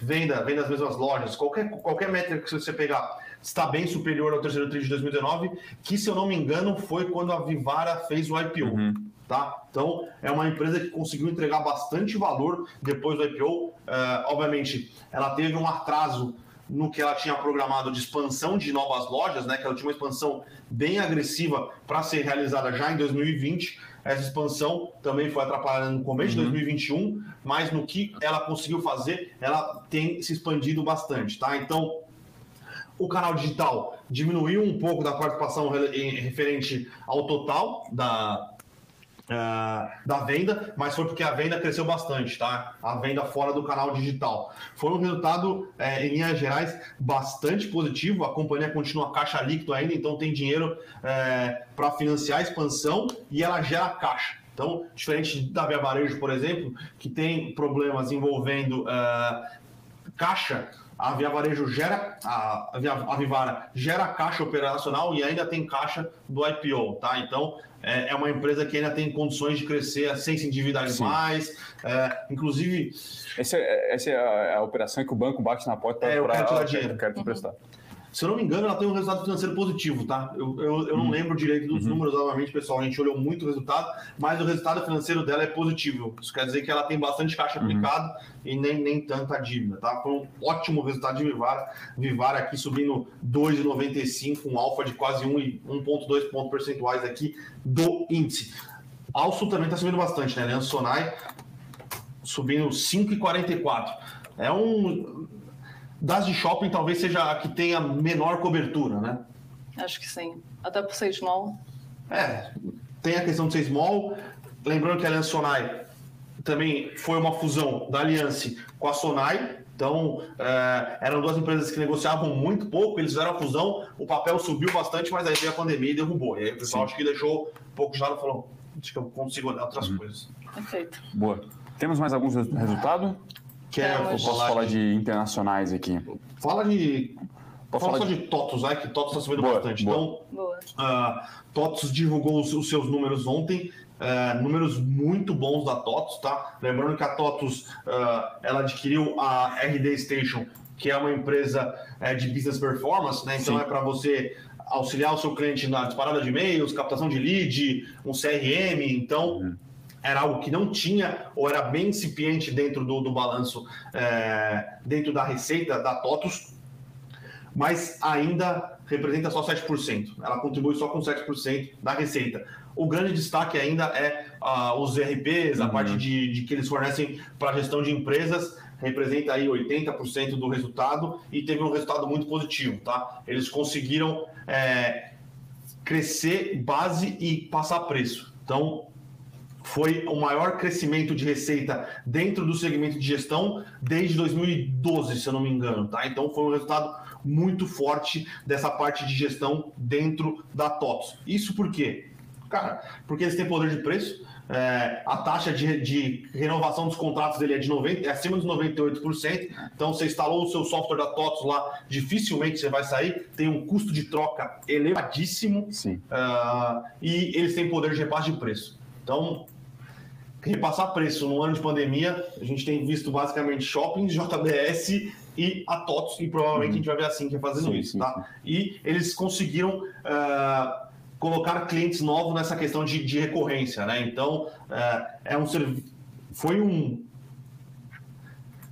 Venda, venda das mesmas lojas. Qualquer, qualquer métrica que você pegar está bem superior ao terceiro TRI de 2019, que, se eu não me engano, foi quando a Vivara fez o IPO. Uhum. Tá? Então, é uma empresa que conseguiu entregar bastante valor depois do IPO. Eh, obviamente, ela teve um atraso no que ela tinha programado de expansão de novas lojas, né? Que ela tinha uma expansão bem agressiva para ser realizada já em 2020. Essa expansão também foi atrapalhada no começo de 2021, mas no que ela conseguiu fazer, ela tem se expandido bastante, tá? Então, o canal digital diminuiu um pouco da participação referente ao total da, ah, da venda, mas foi porque a venda cresceu bastante, tá? A venda fora do canal digital. Foi um resultado, eh, em linhas gerais, bastante positivo. A companhia continua caixa líquido ainda, então tem dinheiro para financiar a expansão e ela gera caixa. Então, diferente da Via Varejo, por exemplo, que tem problemas envolvendo ah, caixa, a Via Varejo gera, a, Via, a Vivara gera caixa operacional e ainda tem caixa do IPO, tá? Então, é, é uma empresa que ainda tem condições de crescer sem se endividar demais. É, inclusive, Essa é, essa é a, a operação que o banco bate na porta É, eu quero te dar dinheiro. Eu quero te emprestar. Se eu não me engano, ela tem um resultado financeiro positivo, tá? Eu, eu, eu não lembro direito dos números, obviamente, pessoal. A gente olhou muito o resultado, mas o resultado financeiro dela é positivo. Isso quer dizer que ela tem bastante caixa aplicado e nem, nem tanta dívida, tá? Foi um ótimo resultado de Vivara. Vivara aqui subindo 2,95, um alfa de quase 1 e 1,2 pontos percentuais aqui do índice. Alço também está subindo bastante, né? Leandro Sonai subindo 5,44. É um. Das de shopping talvez seja a que tenha menor cobertura, né? Acho que sim. Até por ser small. É, tem a questão de ser small. Lembrando que a Aliança Sonai também foi uma fusão da Aliança com a Sonai. Então, é, eram duas empresas que negociavam muito pouco, eles fizeram a fusão, o papel subiu bastante, mas aí veio a pandemia e derrubou. E aí o pessoal Sim. acho que deixou um pouco de lado e falou: acho que eu consigo olhar outras coisas. Perfeito. Boa. Temos mais alguns resu- resultados? Quer Temos. Eu posso falar de internacionais aqui. Fala de. Posso Fala falar só de TOTUS, vai, que TOTUS está subindo Boa, bastante. boa. Então, Boa. A TOTUS divulgou os, os seus números ontem, é, números muito bons da TOTUS, tá? Lembrando que a TOTUS ah, ela adquiriu a RD Station, que é uma empresa é, de business performance, né? Então Sim. é para você auxiliar o seu cliente na disparada de e-mails, captação de lead, um CRM, então era algo que não tinha ou era bem incipiente dentro do, do balanço, é, dentro da receita da TOTUS mas ainda representa só 7%. Ela contribui só com 7% da receita. O grande destaque ainda é ah, os ERPs, a Uhum. parte de, de que eles fornecem para a gestão de empresas, representa aí 80% do resultado e teve um resultado muito positivo, tá? Eles conseguiram é, crescer base e passar preço. Então, foi o maior crescimento de receita dentro do segmento de gestão desde 2012, se eu não me engano, tá? Então foi um resultado muito forte dessa parte de gestão dentro da TOTS. Isso por quê? Cara, porque eles têm poder de preço, é, a taxa de, de renovação dos contratos dele é de 90, é acima dos 98%. Então, você instalou o seu software da TOTS lá, dificilmente você vai sair. Tem um custo de troca elevadíssimo Sim. ah, e eles têm poder de repasse de preço. Então, repassar preço no ano de pandemia, a gente tem visto basicamente shoppings, JBS e a TOTS, e provavelmente uhum. a gente vai ver assim que é fazendo sim, isso, sim, tá? Sim. E eles conseguiram uh, colocar clientes novos nessa questão de, de recorrência, né? Então, uh, é um foi um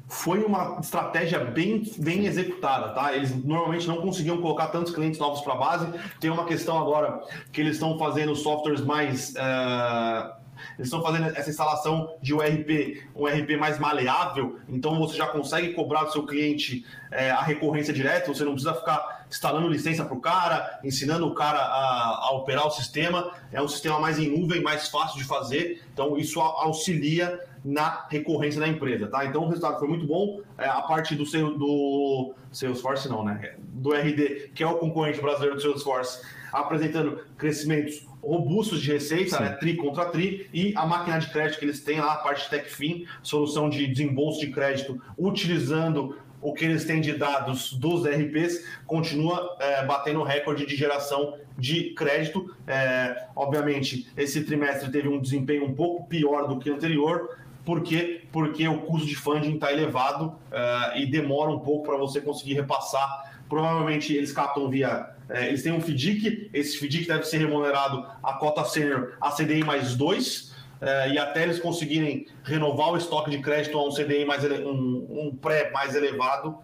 foi uma estratégia bem, bem executada, tá? Eles normalmente não conseguiam colocar tantos clientes novos para a base. Tem uma questão agora que eles estão fazendo softwares mais uh, eles estão fazendo essa instalação de um RP, um RP mais maleável, então você já consegue cobrar do seu cliente é, a recorrência direta, você não precisa ficar instalando licença para o cara, ensinando o cara a, a, operar o sistema. É um sistema mais em nuvem, mais fácil de fazer, então isso auxilia na recorrência da empresa, tá? Então o resultado foi muito bom. É, a parte do, do Salesforce, não, né? Do RD, que é o concorrente brasileiro do Salesforce, apresentando crescimentos robustos de receita, Sim. né? Tri contra tri, e a máquina de crédito que eles têm lá, a parte TechFin, solução de desembolso de crédito, utilizando o que eles têm de dados dos RPs, continua é, batendo recorde de geração de crédito. É, obviamente, esse trimestre teve um desempenho um pouco pior do que o anterior. Por quê? Porque o custo de funding está elevado é, e demora um pouco para você conseguir repassar. Provavelmente eles captam via é, eles têm um FDIC, esse FDIC deve ser remunerado a cota sênior a CDI mais 2, é, e até eles conseguirem renovar o estoque de crédito a um CDI mais um, um pré mais elevado,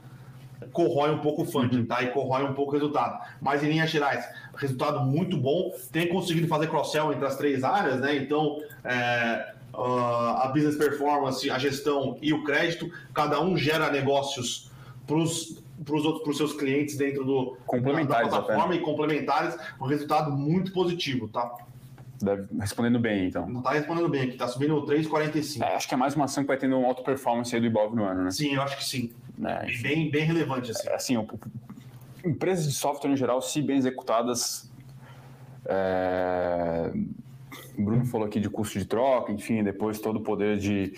corrói um pouco o funding, uhum. tá? E corrói um pouco o resultado. Mas em linhas gerais, resultado muito bom. Tem conseguido fazer cross-sell entre as três áreas, né? Então, é, uh, a business performance, a gestão e o crédito, cada um gera negócios para os outros, para os seus clientes dentro do complementares da plataforma e complementares, um resultado muito positivo, tá? Deve, respondendo bem, então. Não está respondendo bem aqui, está subindo 3,45. É, acho que é mais uma ação que vai tendo um alto performance aí do Ibov no ano, né? Sim, eu acho que sim. É, bem, bem relevante, assim. É, assim, o, empresas de software em geral, se bem executadas, é... o Bruno falou aqui de custo de troca, enfim, depois todo o poder de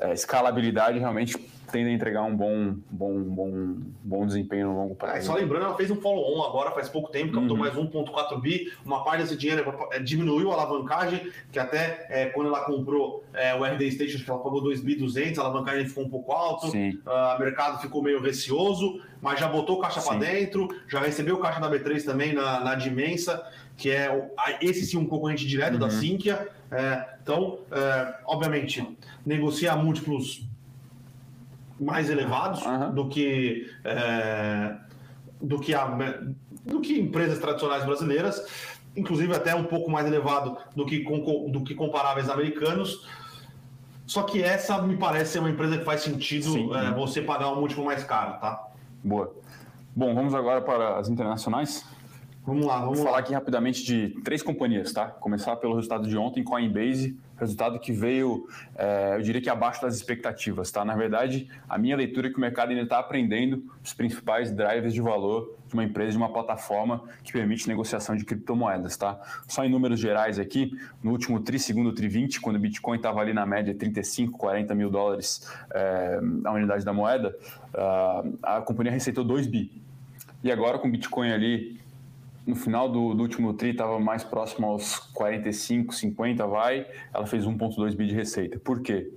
é, escalabilidade realmente tende a entregar um bom, bom, bom, bom desempenho no longo prazo. É, só lembrando, ela fez um follow-on agora faz pouco tempo, captou uhum. mais 1,4 bi. Uma parte desse dinheiro é, diminuiu a alavancagem, que até é, quando ela comprou é, o RD Station, que ela pagou 2.200, a alavancagem ficou um pouco alta, uh, o mercado ficou meio receoso, mas já botou caixa para dentro, já recebeu caixa da B3 também na, na Dimensa, que é esse sim um concorrente direto uhum. da Sinqia. É, então, é, obviamente, negocia múltiplos mais elevados uhum. do que é, do que a, do que empresas tradicionais brasileiras, inclusive até um pouco mais elevado do que do que comparáveis americanos. Só que essa me parece ser uma empresa que faz sentido é, você pagar um múltiplo mais caro, tá? Boa. Bom, vamos agora para as internacionais. Vamos lá, vamos Vou falar aqui rapidamente de três companhias, tá? Começar pelo resultado de ontem, Coinbase, resultado que veio, é, eu diria que abaixo das expectativas, tá? Na verdade, a minha leitura é que o mercado ainda está aprendendo os principais drivers de valor de uma empresa, de uma plataforma que permite negociação de criptomoedas, tá? Só em números gerais aqui, no último tri, segundo tri 20, quando o Bitcoin estava ali na média 35, 40 mil dólares é, a unidade da moeda, a companhia receitou 2 bi. E agora com o Bitcoin ali no final do, do último TRI estava mais próximo aos 45, 50, vai, ela fez 1,2 bi de receita. Por quê?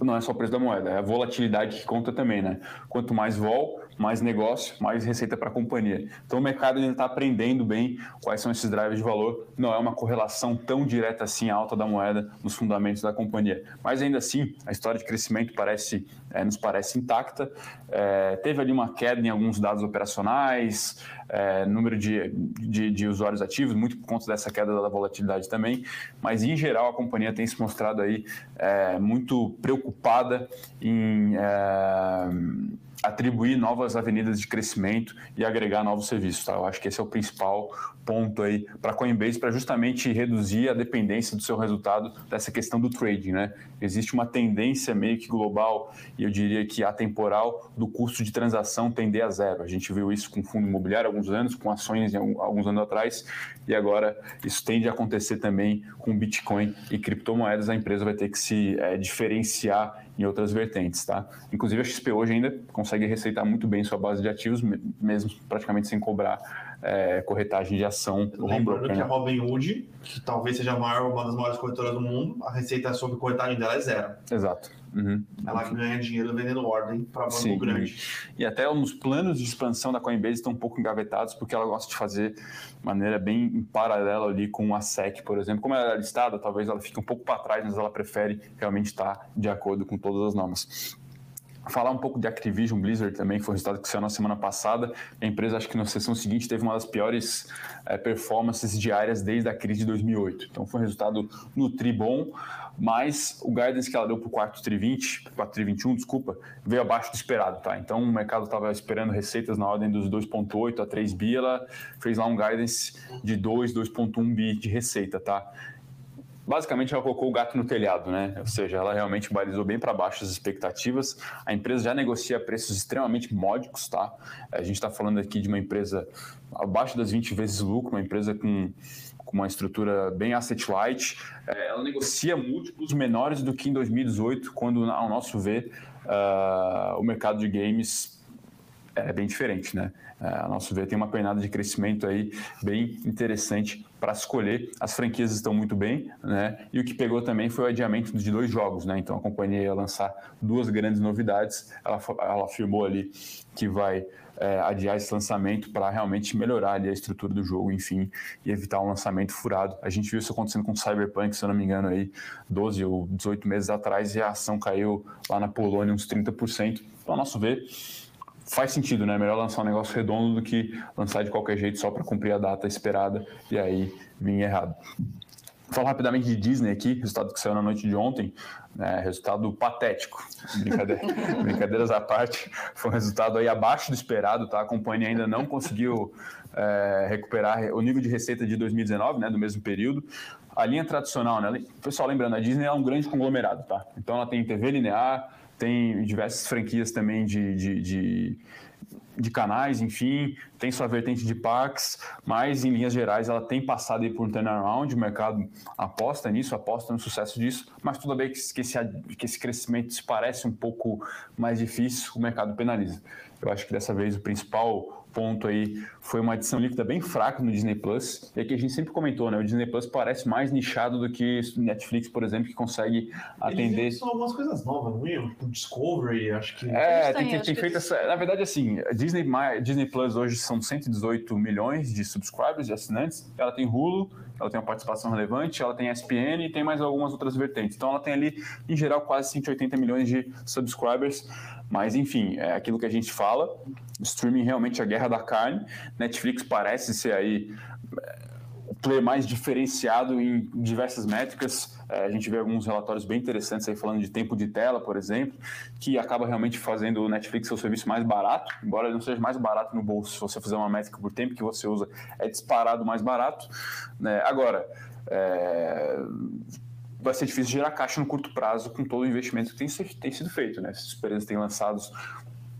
Não é só o preço da moeda, é a volatilidade que conta também, né? Quanto mais vol, mais negócio, mais receita para a companhia. Então o mercado ainda está aprendendo bem quais são esses drivers de valor. Não é uma correlação tão direta assim alta da moeda nos fundamentos da companhia. Mas ainda assim, a história de crescimento parece, é, nos parece intacta. É, teve ali uma queda em alguns dados operacionais, é, número de, de, de, usuários ativos, muito por conta dessa queda da volatilidade também. Mas em geral a companhia tem se mostrado aí é, muito preocupada em é, atribuir novas avenidas de crescimento e agregar novos serviços. Tá? Eu acho que esse é o principal ponto aí para Coinbase para justamente reduzir a dependência do seu resultado dessa questão do trading. Né? Existe uma tendência meio que global e eu diria que atemporal do custo de transação tender a zero. A gente viu isso com fundo imobiliário há alguns anos, com ações alguns anos atrás e agora isso tende a acontecer também com Bitcoin e criptomoedas. A empresa vai ter que se é, diferenciar em outras vertentes, tá? Inclusive a XP hoje ainda consegue receitar muito bem sua base de ativos, mesmo praticamente sem cobrar é, corretagem de ação. Lembrando que a Robinhood, que talvez seja maior, uma das maiores corretoras do mundo, a receita sobre corretagem dela é zero. Exato. Uhum. Ela ganha dinheiro vendendo ordem para banco Sim. grande. E até os planos de expansão da Coinbase estão um pouco engavetados, porque ela gosta de fazer de maneira bem em paralelo ali com a SEC, por exemplo. Como ela é listada, talvez ela fique um pouco para trás, mas ela prefere realmente estar de acordo com todas as normas falar um pouco de Activision Blizzard também, que foi o resultado que saiu na semana passada. A empresa, acho que na sessão seguinte, teve uma das piores é, performances diárias desde a crise de 2008. Então, foi um resultado no tri bom, mas o guidance que ela deu para o quarto tri 20, quarto tri 21, desculpa, veio abaixo do esperado, tá? Então, o mercado estava esperando receitas na ordem dos 2,8 a 3 bi, ela fez lá um guidance de 2, 2,1 bi de receita, tá? basicamente ela colocou o gato no telhado, né? Ou seja, ela realmente balizou bem para baixo as expectativas. A empresa já negocia preços extremamente módicos, tá? A gente está falando aqui de uma empresa abaixo das 20 vezes lucro, uma empresa com, com uma estrutura bem asset light. É, ela negocia múltiplos menores do que em 2018, quando, ao nosso ver, uh, o mercado de games é bem diferente, né? É, a nosso ver tem uma pernada de crescimento aí bem interessante para escolher. As franquias estão muito bem, né? E o que pegou também foi o adiamento de dois jogos, né? Então a companhia ia lançar duas grandes novidades. Ela, ela afirmou ali que vai é, adiar esse lançamento para realmente melhorar ali a estrutura do jogo, enfim, e evitar um lançamento furado. A gente viu isso acontecendo com o Cyberpunk, se eu não me engano, aí 12 ou 18 meses atrás, e a ação caiu lá na Polônia uns 30%. Então, a nosso ver, faz sentido, né? Melhor lançar um negócio redondo do que lançar de qualquer jeito só para cumprir a data esperada e aí vir errado. Falar rapidamente de Disney aqui, resultado que saiu na noite de ontem, né, resultado patético. Brincadeira, brincadeiras à parte, foi um resultado aí abaixo do esperado, tá? A companhia ainda não conseguiu é, recuperar o nível de receita de 2019, né, do mesmo período. A linha tradicional, né? Pessoal, lembrando, a Disney é um grande conglomerado, tá? Então ela tem TV linear, tem diversas franquias também de, de, de, de, canais, enfim, tem sua vertente de parques, mas em linhas gerais ela tem passado por um turnaround, o mercado aposta nisso, aposta no sucesso disso, mas toda vez que esse, que esse crescimento se parece um pouco mais difícil, o mercado penaliza. Eu acho que dessa vez o principal ponto aí foi uma adição líquida bem fraca no Disney Plus. E aqui a gente sempre comentou, né? O Disney Plus parece mais nichado do que Netflix, por exemplo, que consegue atender. Eles são algumas coisas novas, não é? O Discovery, acho que. É, tem, tem, tem feito essa. Na verdade, assim, Disney, Disney Plus hoje são 118 milhões de subscribers, de assinantes. Ela tem Hulu, ela tem uma participação relevante, ela tem ESPN e tem mais algumas outras vertentes. Então ela tem ali, em geral, quase 180 milhões de subscribers. Mas, enfim, é aquilo que a gente fala. Streaming realmente é a guerra da carne. Netflix parece ser aí é, o player mais diferenciado em diversas métricas. É, a gente vê alguns relatórios bem interessantes aí falando de tempo de tela, por exemplo, que acaba realmente fazendo o Netflix ser o serviço mais barato, embora ele não seja mais barato no bolso, se você fizer uma métrica por tempo que você usa, é disparado mais barato. Né? Agora, é, vai ser difícil gerar caixa no curto prazo com todo o investimento que tem, tem sido feito. Né? Essas empresas têm lançado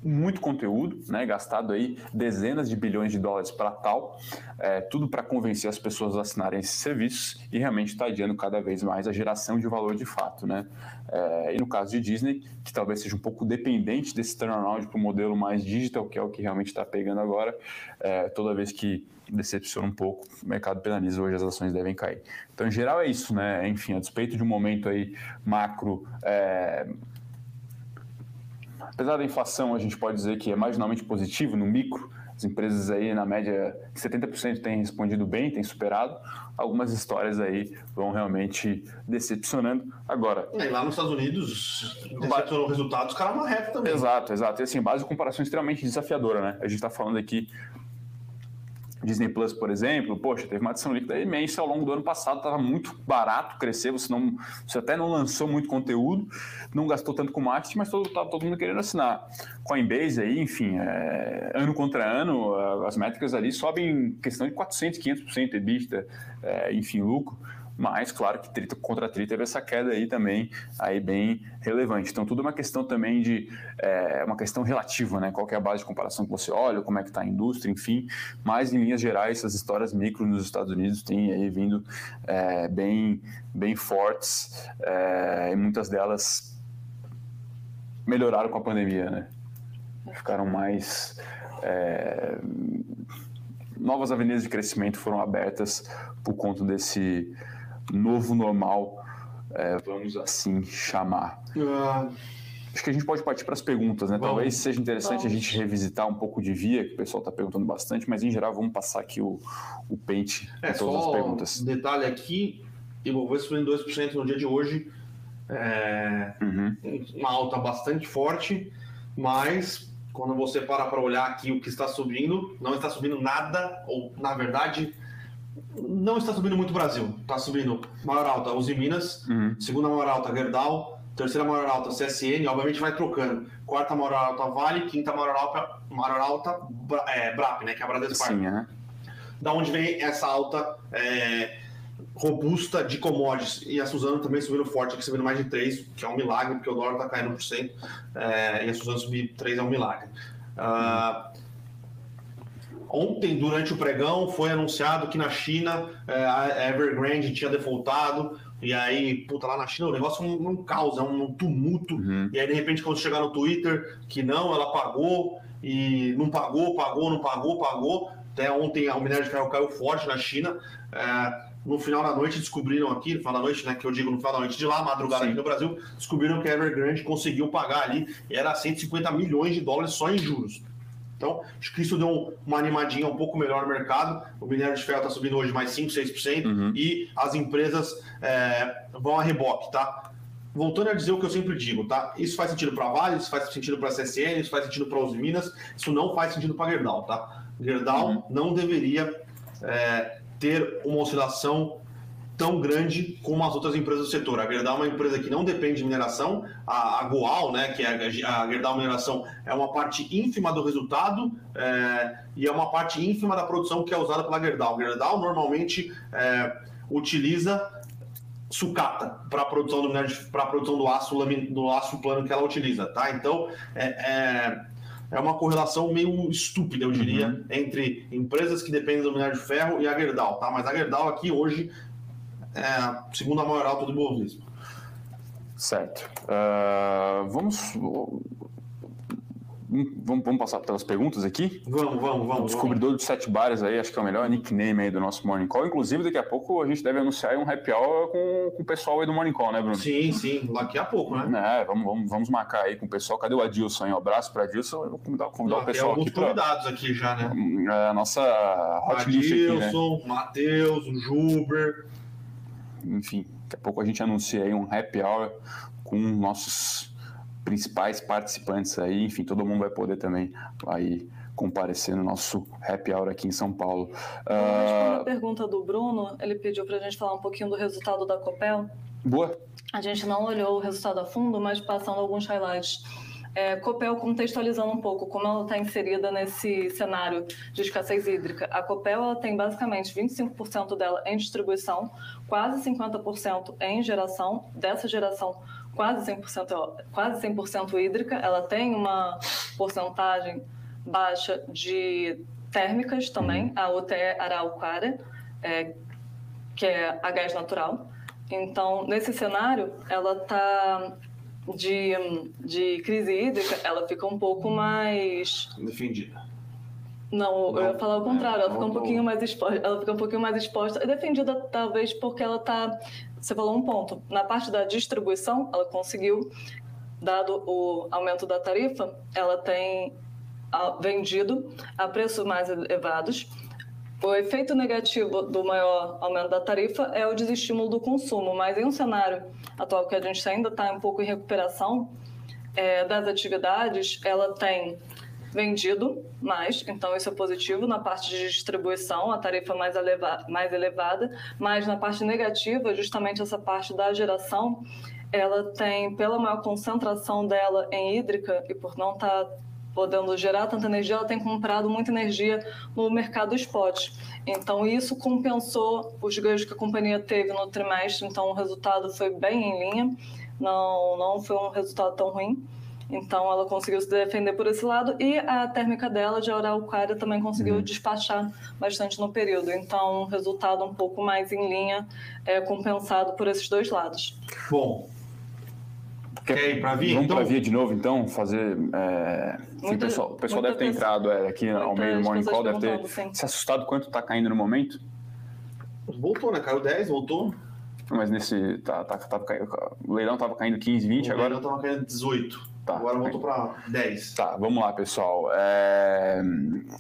muito conteúdo, né, gastado aí dezenas de bilhões de dólares para tal, é, tudo para convencer as pessoas a assinarem esses serviços e realmente está adiando cada vez mais a geração de valor de fato, né? É, e no caso de Disney, que talvez seja um pouco dependente desse turnaround para o modelo mais digital, que é o que realmente está pegando agora, é, toda vez que decepciona um pouco, o mercado penaliza, hoje as ações devem cair. Então, em geral, é isso, né? Enfim, a despeito de um momento aí macro. É, apesar da inflação, a gente pode dizer que é marginalmente positivo no micro, as empresas aí, na média, 70% têm respondido bem, têm superado. Algumas histórias aí vão realmente decepcionando. Agora. E lá nos Estados Unidos, decepcionou o resultado, os caras marretam também. Exato, exato. E assim, base de comparação extremamente desafiadora, né? A gente está falando aqui Disney Plus, por exemplo, poxa, teve uma adição líquida imensa ao longo do ano passado, estava muito barato crescer, você, não, você até não lançou muito conteúdo, não gastou tanto com marketing, mas todo, todo mundo querendo assinar. Coinbase aí, enfim, é, ano contra ano, as métricas ali sobem em questão de 400, 500% EBITDA, é, enfim, lucro mas claro que trita contra trita teve essa queda aí também aí bem relevante. Então tudo é uma questão também de é, uma questão relativa, né? Qual é a base de comparação que você olha, como é que está a indústria, enfim. Mas em linhas gerais essas histórias micro nos Estados Unidos têm aí vindo é, bem bem fortes é, e muitas delas melhoraram com a pandemia, né? Ficaram mais é, novas avenidas de crescimento foram abertas por conta desse novo normal, é, vamos assim chamar. Uh, Acho que a gente pode partir para as perguntas, né? Vamos. Talvez seja interessante vamos. a gente revisitar um pouco de via, que o pessoal está perguntando bastante, mas em geral vamos passar aqui o, o pente é, todas as perguntas. Um detalhe aqui, Ibovespa subindo 2% no dia de hoje, é uhum. uma alta bastante forte, mas quando você para para olhar aqui o que está subindo, não está subindo nada, ou na verdade não está subindo muito o Brasil. Está subindo maior alta Uzi Minas, uhum. segunda maior alta Gerdau, terceira maior alta CSN, obviamente vai trocando. Quarta maior alta Vale, quinta maior alta, maior alta é, BRAP, né, que é a Bradesco. Sim, é. Da onde vem essa alta é, robusta de commodities. E a Suzano também subindo forte, aqui subindo mais de 3, que é um milagre, porque o dólar está caindo por cento, é, e a Suzano subir 3 é um milagre. Uh, Ontem, durante o pregão, foi anunciado que na China é, a Evergrande tinha defaultado, e aí, puta, lá na China o negócio é um, um caos, é um tumulto. Uhum. E aí, de repente, quando chegar no Twitter, que não, ela pagou, e não pagou, pagou, não pagou, pagou. Até ontem o minério de ferro caiu forte na China. É, no final da noite descobriram aqui, no final da noite, né, que eu digo no final da noite de lá, madrugada Sim. aqui no Brasil, descobriram que a Evergrande conseguiu pagar ali, era 150 milhões de dólares só em juros. Então, acho que isso deu uma animadinha um pouco melhor no mercado. O minério de ferro está subindo hoje mais 5, 6%, uhum. e as empresas é, vão a reboque, tá? Voltando a dizer o que eu sempre digo, tá? Isso faz sentido para a Vale, isso faz sentido para a CSN, isso faz sentido para os Minas, isso não faz sentido para a Gerdau, tá? Gerdau uhum. não deveria é, ter uma oscilação tão grande como as outras empresas do setor. A Gerdau é uma empresa que não depende de mineração, a, a Goal, né, que é a, a Gerdau Mineração, é uma parte ínfima do resultado é, e é uma parte ínfima da produção que é usada pela Gerdau. A Gerdau normalmente é, utiliza sucata para a produção do para a produção do aço do aço plano que ela utiliza, tá? Então é, é, é uma correlação meio estúpida, eu diria, uhum. entre empresas que dependem do minério de ferro e a Gerdau, tá? Mas a Gerdau aqui hoje é a segunda maior alta do Bovespa. Certo. Uh, vamos, vamos, vamos passar pelas perguntas aqui? Vamos, vamos, vamos. O descobridor vamos. de sete bares aí, acho que é o melhor nickname aí do nosso Morning Call. Inclusive, daqui a pouco a gente deve anunciar um happy hour com, com o pessoal aí do Morning Call, né, Bruno? Sim, sim, daqui a pouco, né? É, vamos, vamos, vamos marcar aí com o pessoal. Cadê o Adilson? Um abraço para Adilson. Eu vou convidar, convidar Não, o pessoal tem alguns aqui. convidados pra... aqui já, né? É, a nossa hot list aqui, né? Adilson, Matheus, o Juber enfim, daqui a pouco a gente anuncia aí um happy hour com nossos principais participantes aí, enfim, todo mundo vai poder também aí comparecer no nosso happy hour aqui em São Paulo. Uh... a pergunta do Bruno, ele pediu para a gente falar um pouquinho do resultado da Copel. Boa. A gente não olhou o resultado a fundo, mas passando alguns highlights. É, Copel contextualizando um pouco como ela está inserida nesse cenário de escassez hídrica. A Copel ela tem basicamente 25% dela em distribuição, quase 50% em geração. Dessa geração, quase 100%, quase 100% hídrica. Ela tem uma porcentagem baixa de térmicas também, a UTE Araucária, é, que é a gás natural. Então, nesse cenário, ela está de, de crise hídrica, ela fica um pouco mais. Defendida. Não, não, eu ia falar o contrário, ela fica um pouquinho mais exposta, ela fica um pouquinho mais exposta, defendida talvez porque ela está, você falou um ponto, na parte da distribuição, ela conseguiu, dado o aumento da tarifa, ela tem vendido a preços mais elevados, o efeito negativo do maior aumento da tarifa é o desestímulo do consumo, mas em um cenário atual que a gente ainda está um pouco em recuperação é, das atividades, ela tem vendido mais, então isso é positivo na parte de distribuição, a tarifa mais, eleva mais elevada, mas na parte negativa, justamente essa parte da geração, ela tem, pela maior concentração dela em hídrica e por não estar tá podendo gerar tanta energia, ela tem comprado muita energia no mercado spot. Então, isso compensou os ganhos que a companhia teve no trimestre, então o resultado foi bem em linha, não, não foi um resultado tão ruim. Então, ela conseguiu se defender por esse lado e a térmica dela, de Araucária, também conseguiu uhum. despachar bastante no período. Então, um resultado um pouco mais em linha, é, compensado por esses dois lados. Bom, Quer ir para via? Vamos então? para via de novo, então, fazer. É... Muita, o pessoal, o pessoal deve ter entrado é, aqui ao meio do Morning Call, deve ter sim. se assustado quanto está caindo no momento. Voltou, né? Caiu 10, voltou. Mas nesse. Tá, tá, tá, o leilão estava caindo 15, 20 o agora? O leilão estava caindo 18. Tá, agora voltou para 10. Tá, vamos lá, pessoal. É...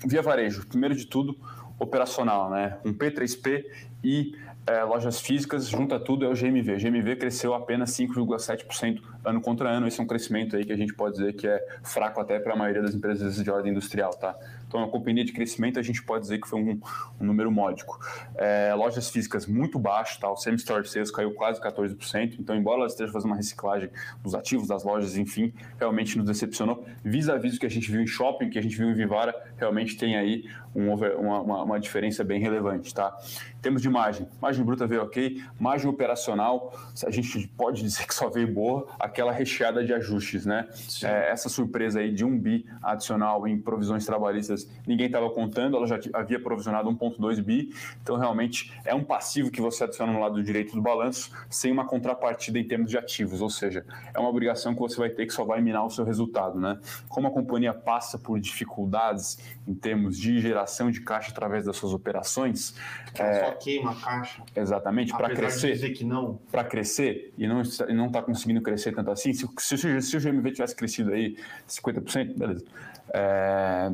Via varejo, primeiro de tudo, operacional, né? Um P3P e é, lojas físicas, junta tudo, é o GMV. O GMV cresceu apenas 5,7% ano contra ano. Esse é um crescimento aí que a gente pode dizer que é fraco até para a maioria das empresas de ordem industrial, tá? Então, a companhia de crescimento, a gente pode dizer que foi um, um número módico. É, lojas físicas muito baixo, tá? O same-store sales caiu quase 14%. Então, embora ela esteja fazendo uma reciclagem dos ativos das lojas, enfim, realmente nos decepcionou. Vis-a-vis o que a gente viu em shopping, que a gente viu em Vivara, realmente tem aí um uma, uma, uma, diferença bem relevante, tá? Em termos de margem, margem bruta veio ok, margem operacional, a gente pode dizer que só veio boa, aquela recheada de ajustes, né? É, essa surpresa aí de um bi adicional em provisões trabalhistas, ninguém estava contando, ela já havia provisionado 1,2 bi, então realmente é um passivo que você adiciona no lado direito do balanço, sem uma contrapartida em termos de ativos, ou seja, é uma obrigação que você vai ter que só vai minar o seu resultado, né? Como a companhia passa por dificuldades em termos de geração de caixa através das suas operações, é, só queima a caixa. Exatamente, para crescer. dizer que não. Para crescer e não está, não está conseguindo crescer tanto assim. Se, se, se o GMV tivesse crescido aí 50%, beleza. É,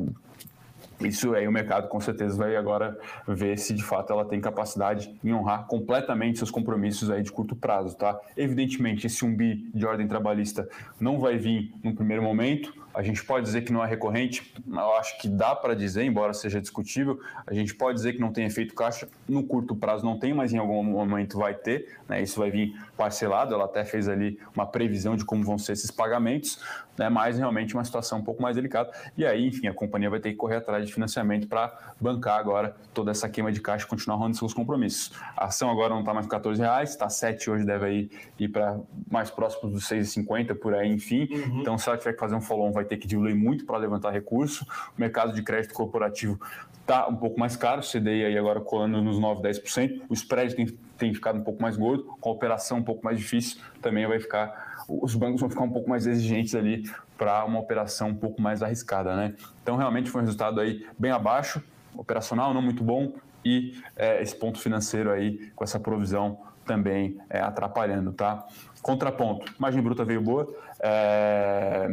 isso aí o mercado com certeza vai agora ver se de fato ela tem capacidade em honrar completamente seus compromissos aí de curto prazo, tá? Evidentemente, esse 1 bi de ordem trabalhista não vai vir no primeiro momento, a gente pode dizer que não é recorrente, eu acho que dá para dizer, embora seja discutível. A gente pode dizer que não tem efeito caixa, no curto prazo não tem, mas em algum momento vai ter. Né? Isso vai vir parcelado. Ela até fez ali uma previsão de como vão ser esses pagamentos, né? mas realmente uma situação um pouco mais delicada. E aí, enfim, a companhia vai ter que correr atrás de financiamento para bancar agora toda essa queima de caixa e continuar honrando seus compromissos. A ação agora não está mais com 14 reais, está 7 hoje, deve ir, ir para mais próximo dos 6,50 por aí, enfim. Uhum. Então, se ela tiver que fazer um follow-on, vai ter que diluir muito para levantar recurso. O mercado de crédito corporativo está um pouco mais caro, CDI aí agora colando nos 9, 10%. O spread tem, tem ficado um pouco mais gordo, com a operação um pouco mais difícil, também vai ficar. Os bancos vão ficar um pouco mais exigentes ali para uma operação um pouco mais arriscada, né? Então, realmente foi um resultado aí bem abaixo, operacional não muito bom, e é, esse ponto financeiro aí com essa provisão também é, atrapalhando, tá? Contraponto, margem bruta veio boa, é,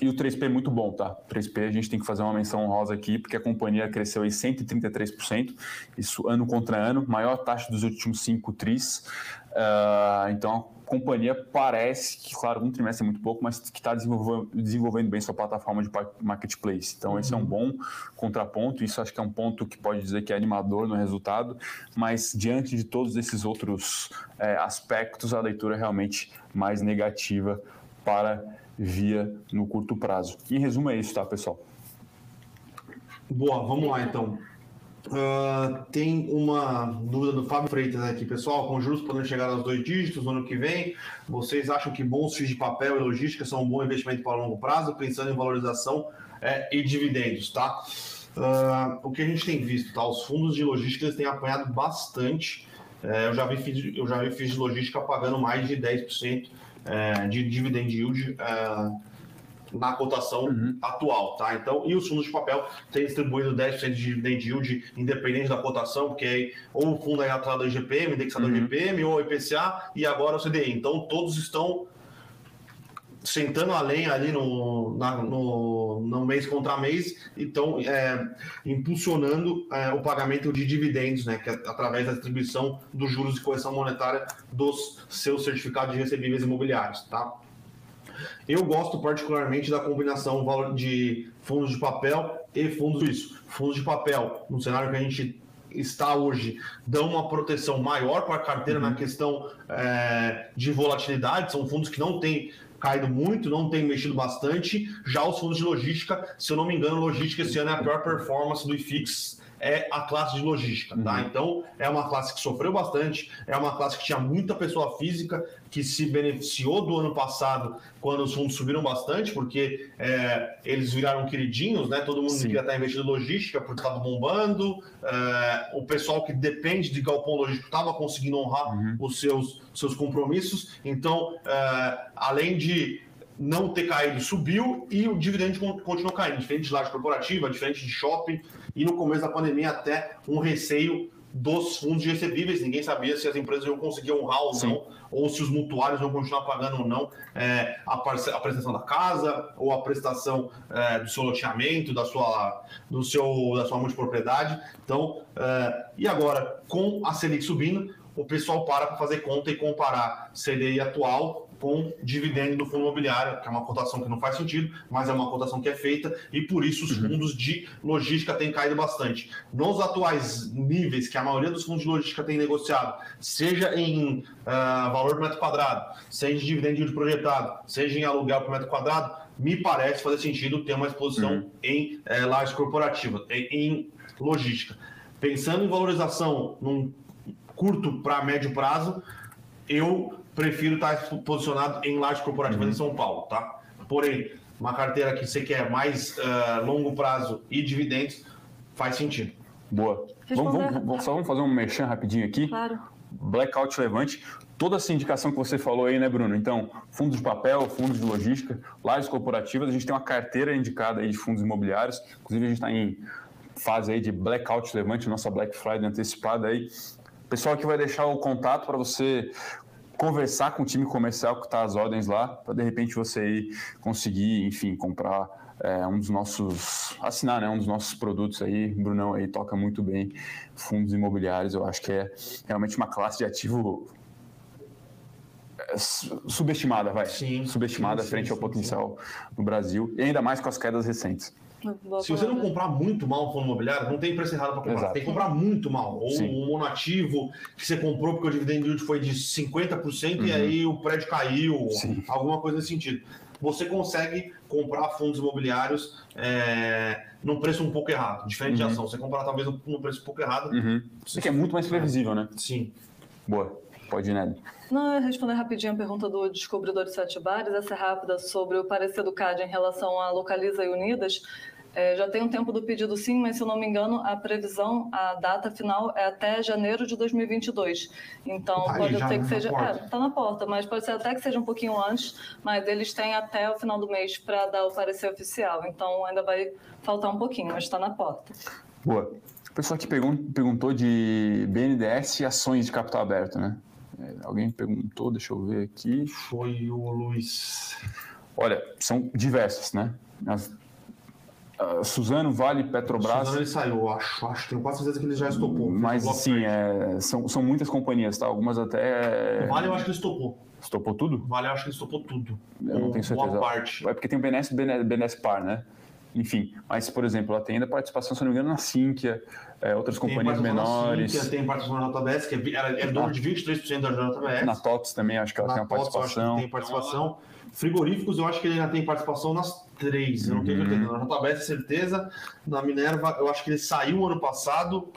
e o 3P é muito bom, tá? 3P a gente tem que fazer uma menção honrosa aqui, porque a companhia cresceu em 133%, isso ano contra ano, maior taxa dos últimos cinco tris. Uh, então a companhia parece que, claro, um trimestre é muito pouco, mas que está desenvolvendo, desenvolvendo, bem sua plataforma de marketplace. Então, uhum. esse é um bom contraponto. Isso acho que é um ponto que pode dizer que é animador no resultado, mas diante de todos esses outros é, aspectos, a leitura é realmente mais negativa para via no curto prazo. Em resumo, é isso, tá, pessoal? Boa, vamos lá então. Uh, tem uma dúvida do Fábio Freitas aqui, pessoal. Com juros podendo chegar aos dois dígitos no ano que vem, vocês acham que bons FIIs de papel e logística são um bom investimento para longo prazo, pensando em valorização é, e dividendos, tá? Uh, o que a gente tem visto, tá? Os fundos de logística têm apanhado bastante. É, eu já vi eu de logística pagando mais de 10% é, de dividend yield é, na cotação uhum. atual, tá? Então, e os fundos de papel têm distribuído 10% de dividend yield independente da cotação, porque aí, ou o fundo é atrelado ao IGPM, indexado uhum. IGPM, ou ao IPCA, e agora o CDI. Então, todos estão sentando a lenha ali no, na, no, no mês contra mês, então é, impulsionando é, o pagamento de dividendos, né, que é através da distribuição dos juros de correção monetária dos seus certificados de recebíveis imobiliários, tá? Eu gosto particularmente da combinação de fundos de papel e fundos suíços. Fundos de papel, no cenário que a gente está hoje, dão uma proteção maior para a carteira uhum. na questão é, de volatilidade. São fundos que não têm caído muito, não tem mexido bastante. Já os fundos de logística, se eu não me engano, logística esse ano é a pior performance do IFIX é a classe de logística, tá? Uhum. Então, é uma classe que sofreu bastante, é uma classe que tinha muita pessoa física que se beneficiou do ano passado quando os fundos subiram bastante, porque é, eles viraram queridinhos, né? Todo mundo Sim. queria estar investindo em logística porque estava bombando, é, o pessoal que depende de galpão logístico estava conseguindo honrar uhum. os seus, seus compromissos, então, é, além de não ter caído, subiu e o dividendo continuou caindo, diferente de laje corporativa, diferente de shopping, e no começo da pandemia até um receio dos fundos de recebíveis, ninguém sabia se as empresas iam conseguir honrar ou não, ou se os mutuários vão continuar pagando ou não é, a, a, prestação da casa, ou a prestação é, do seu loteamento, da sua, do seu, da sua multipropriedade. Então, é, e agora, com a Selic subindo, o pessoal para para fazer conta e comparar CDI atual com dividendo do fundo imobiliário, que é uma cotação que não faz sentido, mas é uma cotação que é feita e por isso os uhum. fundos de logística têm caído bastante. Nos atuais níveis que a maioria dos fundos de logística tem negociado, seja em uh, valor por metro quadrado, seja em dividendo de projetado, seja em aluguel por metro quadrado, me parece fazer sentido ter uma exposição uhum. em uh, lajes corporativas, em, em logística. Pensando em valorização num curto para médio prazo, eu prefiro estar posicionado em laje corporativa uhum. em São Paulo, tá? Porém, uma carteira que você quer mais uh, longo prazo e dividendos, faz sentido. Boa. Vamos, vamos, só vamos fazer um merchan rapidinho aqui. Claro. Blackout Levante. Toda essa indicação que você falou aí, né, Bruno? Então, fundos de papel, fundos de logística, lajes corporativas, a gente tem uma carteira indicada aí de fundos imobiliários. Inclusive, a gente está em fase aí de Blackout Levante, nossa Black Friday antecipada aí. O pessoal aqui vai deixar o contato para você conversar com o time comercial que está às ordens lá, para de repente você ir conseguir, enfim, comprar é, um dos nossos, assinar né, um dos nossos produtos aí. Brunão aí toca muito bem fundos imobiliários, eu acho que é realmente uma classe de ativo é, subestimada, vai. Sim, subestimada sim, frente sim, ao potencial no Brasil, e ainda mais com as quedas recentes. Se você não comprar muito mal o fundo imobiliário, não tem preço errado para comprar. Exato. Tem que comprar muito mal. Ou Sim. um monoativo que você comprou porque o dividend yield foi de 50% uhum. e aí o prédio caiu, Sim. alguma coisa nesse sentido. Você consegue comprar fundos imobiliários é, num preço um pouco errado, diferente uhum. de ação. Você comprar talvez num preço um pouco errado. Uhum. Isso que é muito mais previsível, né? Sim. Boa. Pode Nelly. Não, responder rapidinho a pergunta do Descobridor de Sete Bares, essa é rápida sobre o parecer do CAD em relação a Localiza e Unidas. É, já tem um tempo do pedido sim, mas se eu não me engano, a previsão, a data final é até janeiro de 2022. Então, pode ser que seja. Está é, tá na porta, mas pode ser até que seja um pouquinho antes, mas eles têm até o final do mês para dar o parecer oficial. Então, ainda vai faltar um pouquinho, mas está na porta. Boa. O pessoal que perguntou de BNDES e ações de capital aberto, né? É, alguém perguntou, deixa eu ver aqui. Foi o Luiz. Olha, são diversas, né? As Suzano, Vale, Petrobras. Suzano ele saiu, acho, acho, tenho quase certeza que ele já estopou. Mas sim, é, são, são muitas companhias, tá? Algumas até. O vale eu acho que ele estopou. Estopou tudo? Vale eu acho que ele estopou tudo. Eu não tenho certeza. Uma parte. É porque tem o BNS e BNS Par, né? Enfim, mas, por exemplo, ela tem ainda participação, se não me engano, na Sinqia, é, outras tem companhias menores. Sinqia, tem participação na JBS, que é, é, é dono de 23% da JBS. Na TOTS também, acho que ela na tem uma TOTS, participação. tem participação. Frigoríficos, eu acho que ele ainda tem participação nas três, eu não tenho certeza. Uhum. Na JBS, certeza. Na Minerva, eu acho que ele saiu ano passado.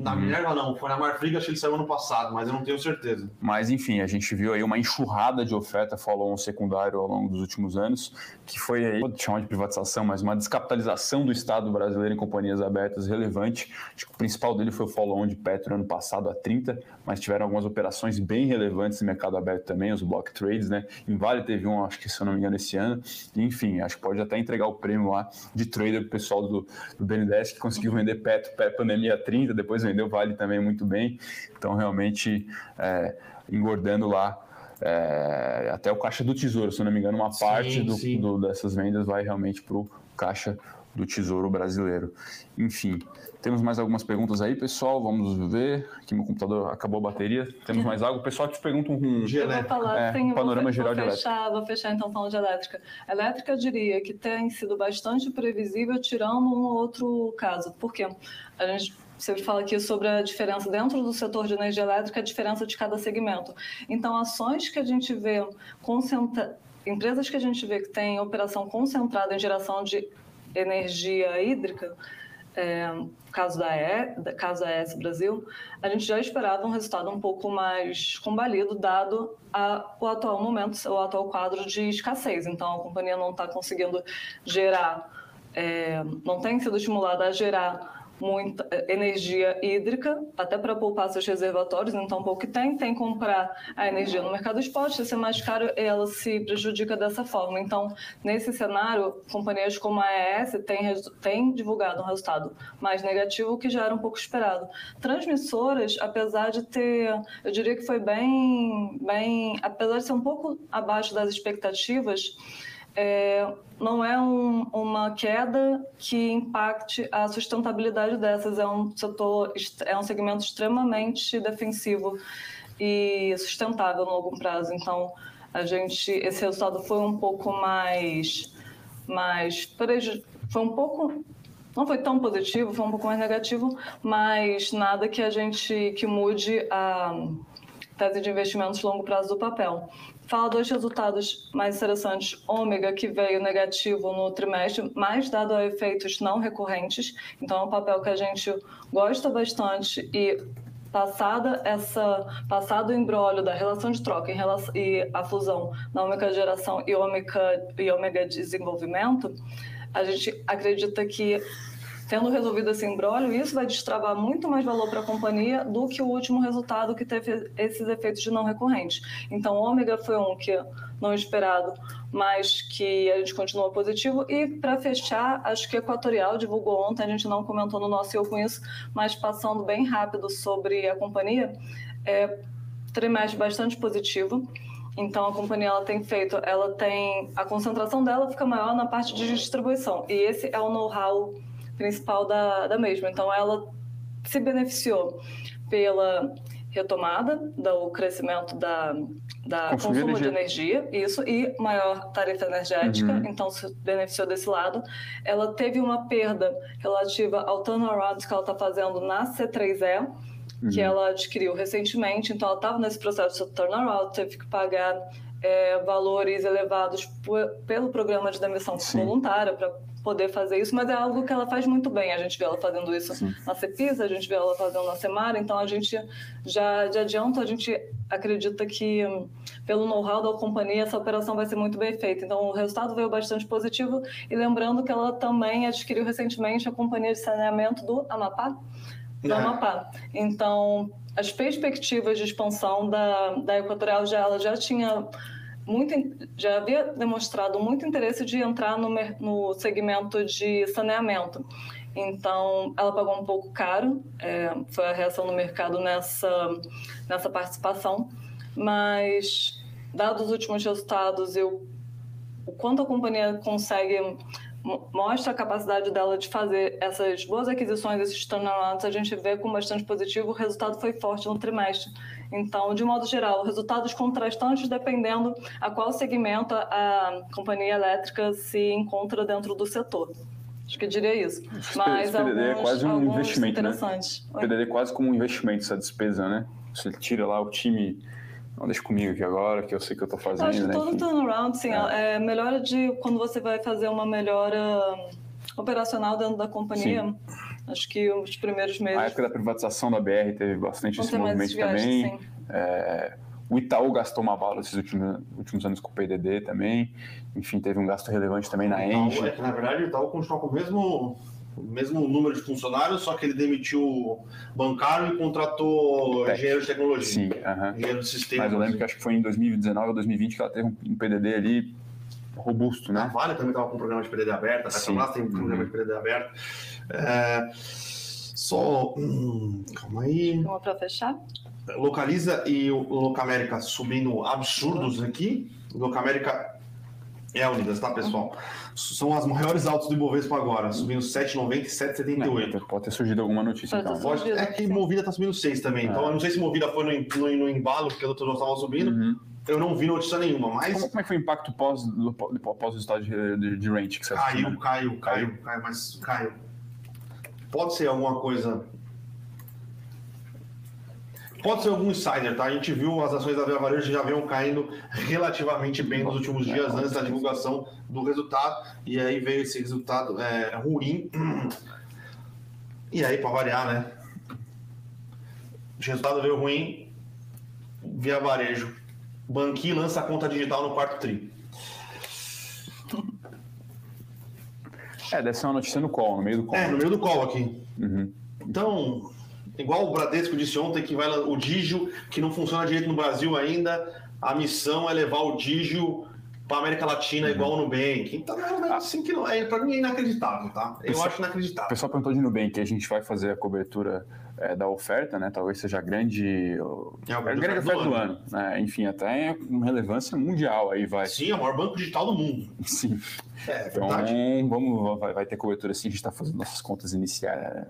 Na uhum. Minerva não, foi na Marfrig, acho que ele saiu ano passado, mas eu não tenho certeza. Mas enfim, a gente viu aí uma enxurrada de oferta follow-on secundário ao longo dos últimos anos, que foi aí, pode chamar de privatização, mas uma descapitalização do Estado brasileiro em companhias abertas relevante. Acho que o principal dele foi o follow-on de Petro ano passado a 30, mas tiveram algumas operações bem relevantes no mercado aberto também, os block trades, né? Em Vale teve um, acho que se eu não me engano, esse ano. enfim, acho que pode até entregar o prêmio lá de trader pro pessoal do, do BNDES que conseguiu vender Petro pré-pandemia a 30, depois vendeu Vale também muito bem. Então, realmente, é, engordando lá é, até o caixa do tesouro, se não me engano, uma sim, parte do, do, dessas vendas vai realmente para o caixa do Tesouro Brasileiro. Enfim, temos mais algumas perguntas aí, pessoal. Vamos ver. Aqui meu computador acabou a bateria. Temos mais algo? O pessoal te pergunta um, de falar, é, sim, um panorama vou, geral vou de fechar, elétrica. Vou fechar então falando de elétrica. Elétrica, eu diria que tem sido bastante previsível, tirando um outro caso. Por quê? A gente sempre fala aqui sobre a diferença dentro do setor de energia elétrica, a diferença de cada segmento. Então, ações que a gente vê concentra... empresas que a gente vê que têm operação concentrada em geração de energia hídrica, é, caso da e, caso da ES Brasil, a gente já esperava um resultado um pouco mais combalido, dado a, o atual momento, o atual quadro de escassez. Então, a companhia não está conseguindo gerar, é, não tem sido estimulada a gerar muita energia hídrica, até para poupar seus reservatórios, então pouco que tem, tem que comprar a energia no mercado spot, se é mais caro, ela se prejudica dessa forma. Então, nesse cenário, companhias como a ES têm, têm divulgado um resultado mais negativo, que já era um pouco esperado. Transmissoras, apesar de ter, eu diria que foi bem, bem apesar de ser um pouco abaixo das expectativas, é, não é um, uma queda que impacte a sustentabilidade dessas. É um setor, é um segmento extremamente defensivo e sustentável no longo prazo. Então, a gente, esse resultado foi um pouco mais, mais foi um pouco não foi tão positivo, foi um pouco mais negativo, mas nada que a gente que mude a tese de investimentos longo prazo do papel fala dois resultados mais interessantes. Ômega, que veio negativo no trimestre, mais dado a efeitos não recorrentes. Então, é um papel que a gente gosta bastante e passada essa passado o embrólio da relação de troca relação, e a fusão da ômega geração e ômega e ômega desenvolvimento, a gente acredita que Tendo resolvido esse embrólio, isso vai destravar muito mais valor para a companhia do que o último resultado que teve esses efeitos de não recorrente. Então, ômega foi um que não esperado, mas que a gente continua positivo. E para fechar, acho que Equatorial divulgou ontem, a gente não comentou no nosso eu com isso, mas passando bem rápido sobre a companhia, é trimestre bastante positivo. Então a companhia ela tem feito, ela tem a concentração dela fica maior na parte de distribuição e esse é o know-how principal da, da mesma. Então, ela se beneficiou pela retomada do crescimento da, da consumo energia. de energia, isso, e maior tarifa energética, uhum. então se beneficiou desse lado. Ela teve uma perda relativa ao turnaround que ela está fazendo na C3E, uhum. que ela adquiriu recentemente, então ela estava nesse processo de turnaround, teve que pagar é, valores elevados pelo programa de demissão Sim. voluntária para poder fazer isso, mas é algo que ela faz muito bem. A gente vê ela fazendo isso Sim. na Cepisa, a gente vê ela fazendo na Semara, então a gente já de adianto a gente acredita que pelo know-how da companhia essa operação vai ser muito bem feita. Então o resultado veio bastante positivo e lembrando que ela também adquiriu recentemente a companhia de saneamento do Amapá, do é. Amapá. Então as perspectivas de expansão da, da Equatorial já ela já tinha muito, já havia demonstrado muito interesse de entrar no, no segmento de saneamento. Então, ela pagou um pouco caro, é, foi a reação do mercado nessa, nessa participação, mas, dados os últimos resultados, eu, o quanto a companhia consegue mostra a capacidade dela de fazer essas boas aquisições, esses turnarounds, a gente vê com bastante positivo, o resultado foi forte no trimestre. Então, de modo geral, resultados contrastantes dependendo a qual segmento a companhia elétrica se encontra dentro do setor. Acho que eu diria isso. Mas PDD alguns, é quase um investimento, né? PDD é quase como um investimento, essa despesa, né? Você tira lá o time não deixa comigo aqui agora, que eu sei que eu estou fazendo. Eu acho que né? todo turnaround, sim, é. é melhora de quando você vai fazer uma melhora operacional dentro da companhia. Sim. Acho que os primeiros meses. Na época da privatização da BR teve bastante esse movimento também. É, o Itaú gastou uma bala esses últimos, últimos anos com o PDD também. Enfim, teve um gasto relevante também na Engie. É que, na verdade, o Itaú continua com o mesmo o mesmo número de funcionários, só que ele demitiu bancário e contratou Tec. engenheiro de tecnologia. Sim, uh -huh. engenheiro de sistema. Mas eu lembro que acho que foi em 2019 ou 2020 que ela teve um PDD ali robusto, né? A Vale também estava com um programa de PDD aberto, a Petrobras tem um programa uhum. de PDD aberto. É... Só. Hum, calma aí. Vamos para fechar? Localiza e o Locamérica subindo absurdos aqui. Locamérica é Unidas, tá, pessoal? São as maiores altas do Ibovespa agora, subindo 7,90 e 7,78. Pode ter surgido alguma notícia, então. Pode, é que Movida tá subindo 6 também. Então, é. eu não sei se Movida foi no, no, no embalo, porque as outras não estavam subindo. Uhum. Eu não vi notícia nenhuma, mas... Como, como é que foi o impacto pós, do, pós o resultado de, de, de rent que você caiu, assistiu, caiu, caiu, caiu, caiu, mas caiu. Pode ser alguma coisa Pode ser algum insider, tá? A gente viu as ações da Via Varejo já vinham caindo relativamente bem nos últimos dias antes da divulgação do resultado, e aí veio esse resultado é, ruim. E aí, para variar, né? O resultado veio ruim via varejo. Banqui lança a conta digital no quarto tri. É, deve ser uma notícia no call, no meio do call. É, no meio do call aqui. Uhum. Então, igual o Bradesco disse ontem que vai o Digio, que não funciona direito no Brasil ainda, a missão é levar o Digio para América Latina uhum. igual o Nubank. Então, é assim que não é, para mim é inacreditável, tá? Eu pessoal, acho inacreditável. O pessoal perguntou de Nubank, a gente vai fazer a cobertura é, da oferta, né? Talvez seja a grande, é, a grande oferta do, ano. Né? Enfim, até com relevância mundial aí vai. Sim, é o maior banco digital do mundo. Sim. É, é então, vamos, vai, vai, ter cobertura sim. A gente está fazendo nossas contas iniciais,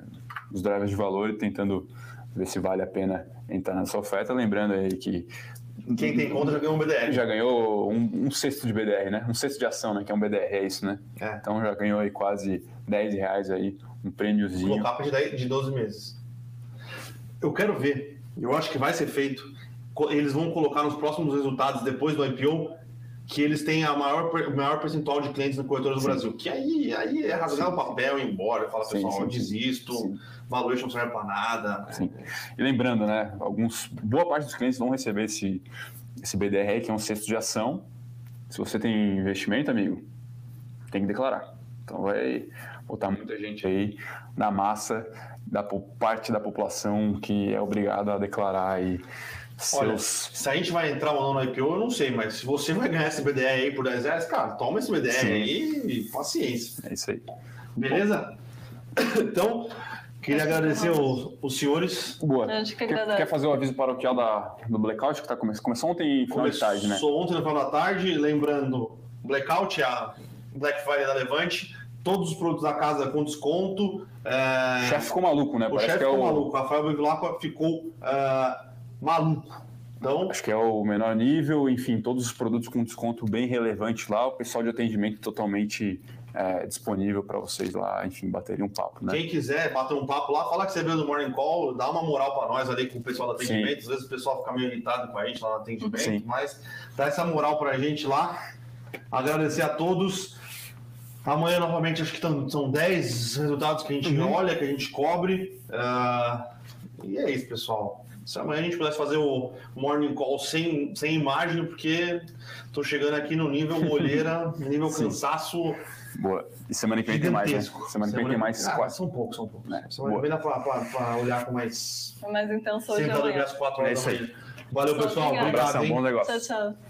os drivers de valor e tentando ver se vale a pena entrar nessa oferta. Lembrando aí que quem tem conta já ganhou um BDR. Já ganhou um, um sexto de BDR, né? Um sexto de ação, né? Que é um BDR, é isso, né? É. Então já ganhou aí quase 10 reais aí, um prêmiozinho. Colocar de, 10, de 12 meses. Eu quero ver. Eu acho que vai ser feito. Eles vão colocar nos próximos resultados, depois do IPO, que eles têm a maior, o maior percentual de clientes na corretora do sim. Brasil. Que aí, aí é rasgar sim. o papel e ir embora. Fala, pessoal, sim, eu desisto, sim. valuation não serve para nada. Sim. E lembrando, né? Alguns, boa parte dos clientes vão receber esse, esse BDR, que é um cesto de ação. Se você tem investimento, amigo, tem que declarar. Então vai botar muita gente aí na massa da parte da população que é obrigada a declarar aí seus... Olha, se a gente vai entrar ou não no IPO, eu não sei, mas se você vai ganhar esse BDR aí por 10 reais, cara, toma esse BDR Sim. aí e paciência. É isso aí. Beleza? Então, queria agradecer os, os senhores. Boa. Que quer, quer, fazer o aviso paroquial da, do Blackout, que tá come, começou ontem final começou de tarde, né? Começou ontem no final da tarde, lembrando, Blackout, a Black Friday da Levante, todos os produtos da casa com desconto. É... O chefe ficou maluco, né? O chefe ficou é o... maluco. Rafael Bevilacqua ficou uh, maluco. Então... Acho que é o menor nível, enfim, todos os produtos com desconto bem relevante lá, o pessoal de atendimento totalmente é, disponível para vocês lá, enfim, baterem um papo, né? Quem quiser bater um papo lá, fala que você veio do Morning Call, dá uma moral para nós ali com o pessoal do atendimento. Sim. Às vezes o pessoal fica meio irritado com a gente lá no atendimento, Sim. mas dá essa moral para a gente lá. Agradecer a todos. Amanhã, novamente, acho que são 10 resultados que a gente uhum. olha, que a gente cobre. Uh, e é isso, pessoal. Se amanhã a gente pudesse fazer o morning call sem, sem imagem, porque estou chegando aqui no nível molheira, nível cansaço. Boa. E semana que vem tem mais, né? Semana que vem tem mais ah, quatro. São poucos, são poucos. É. Semana que vem dá para olhar com mais. É mais intenso hoje. Sentado às quatro horas é da manhã. Valeu, pessoal. Obrigado. Obrigado bom negócio. Tchau, tchau.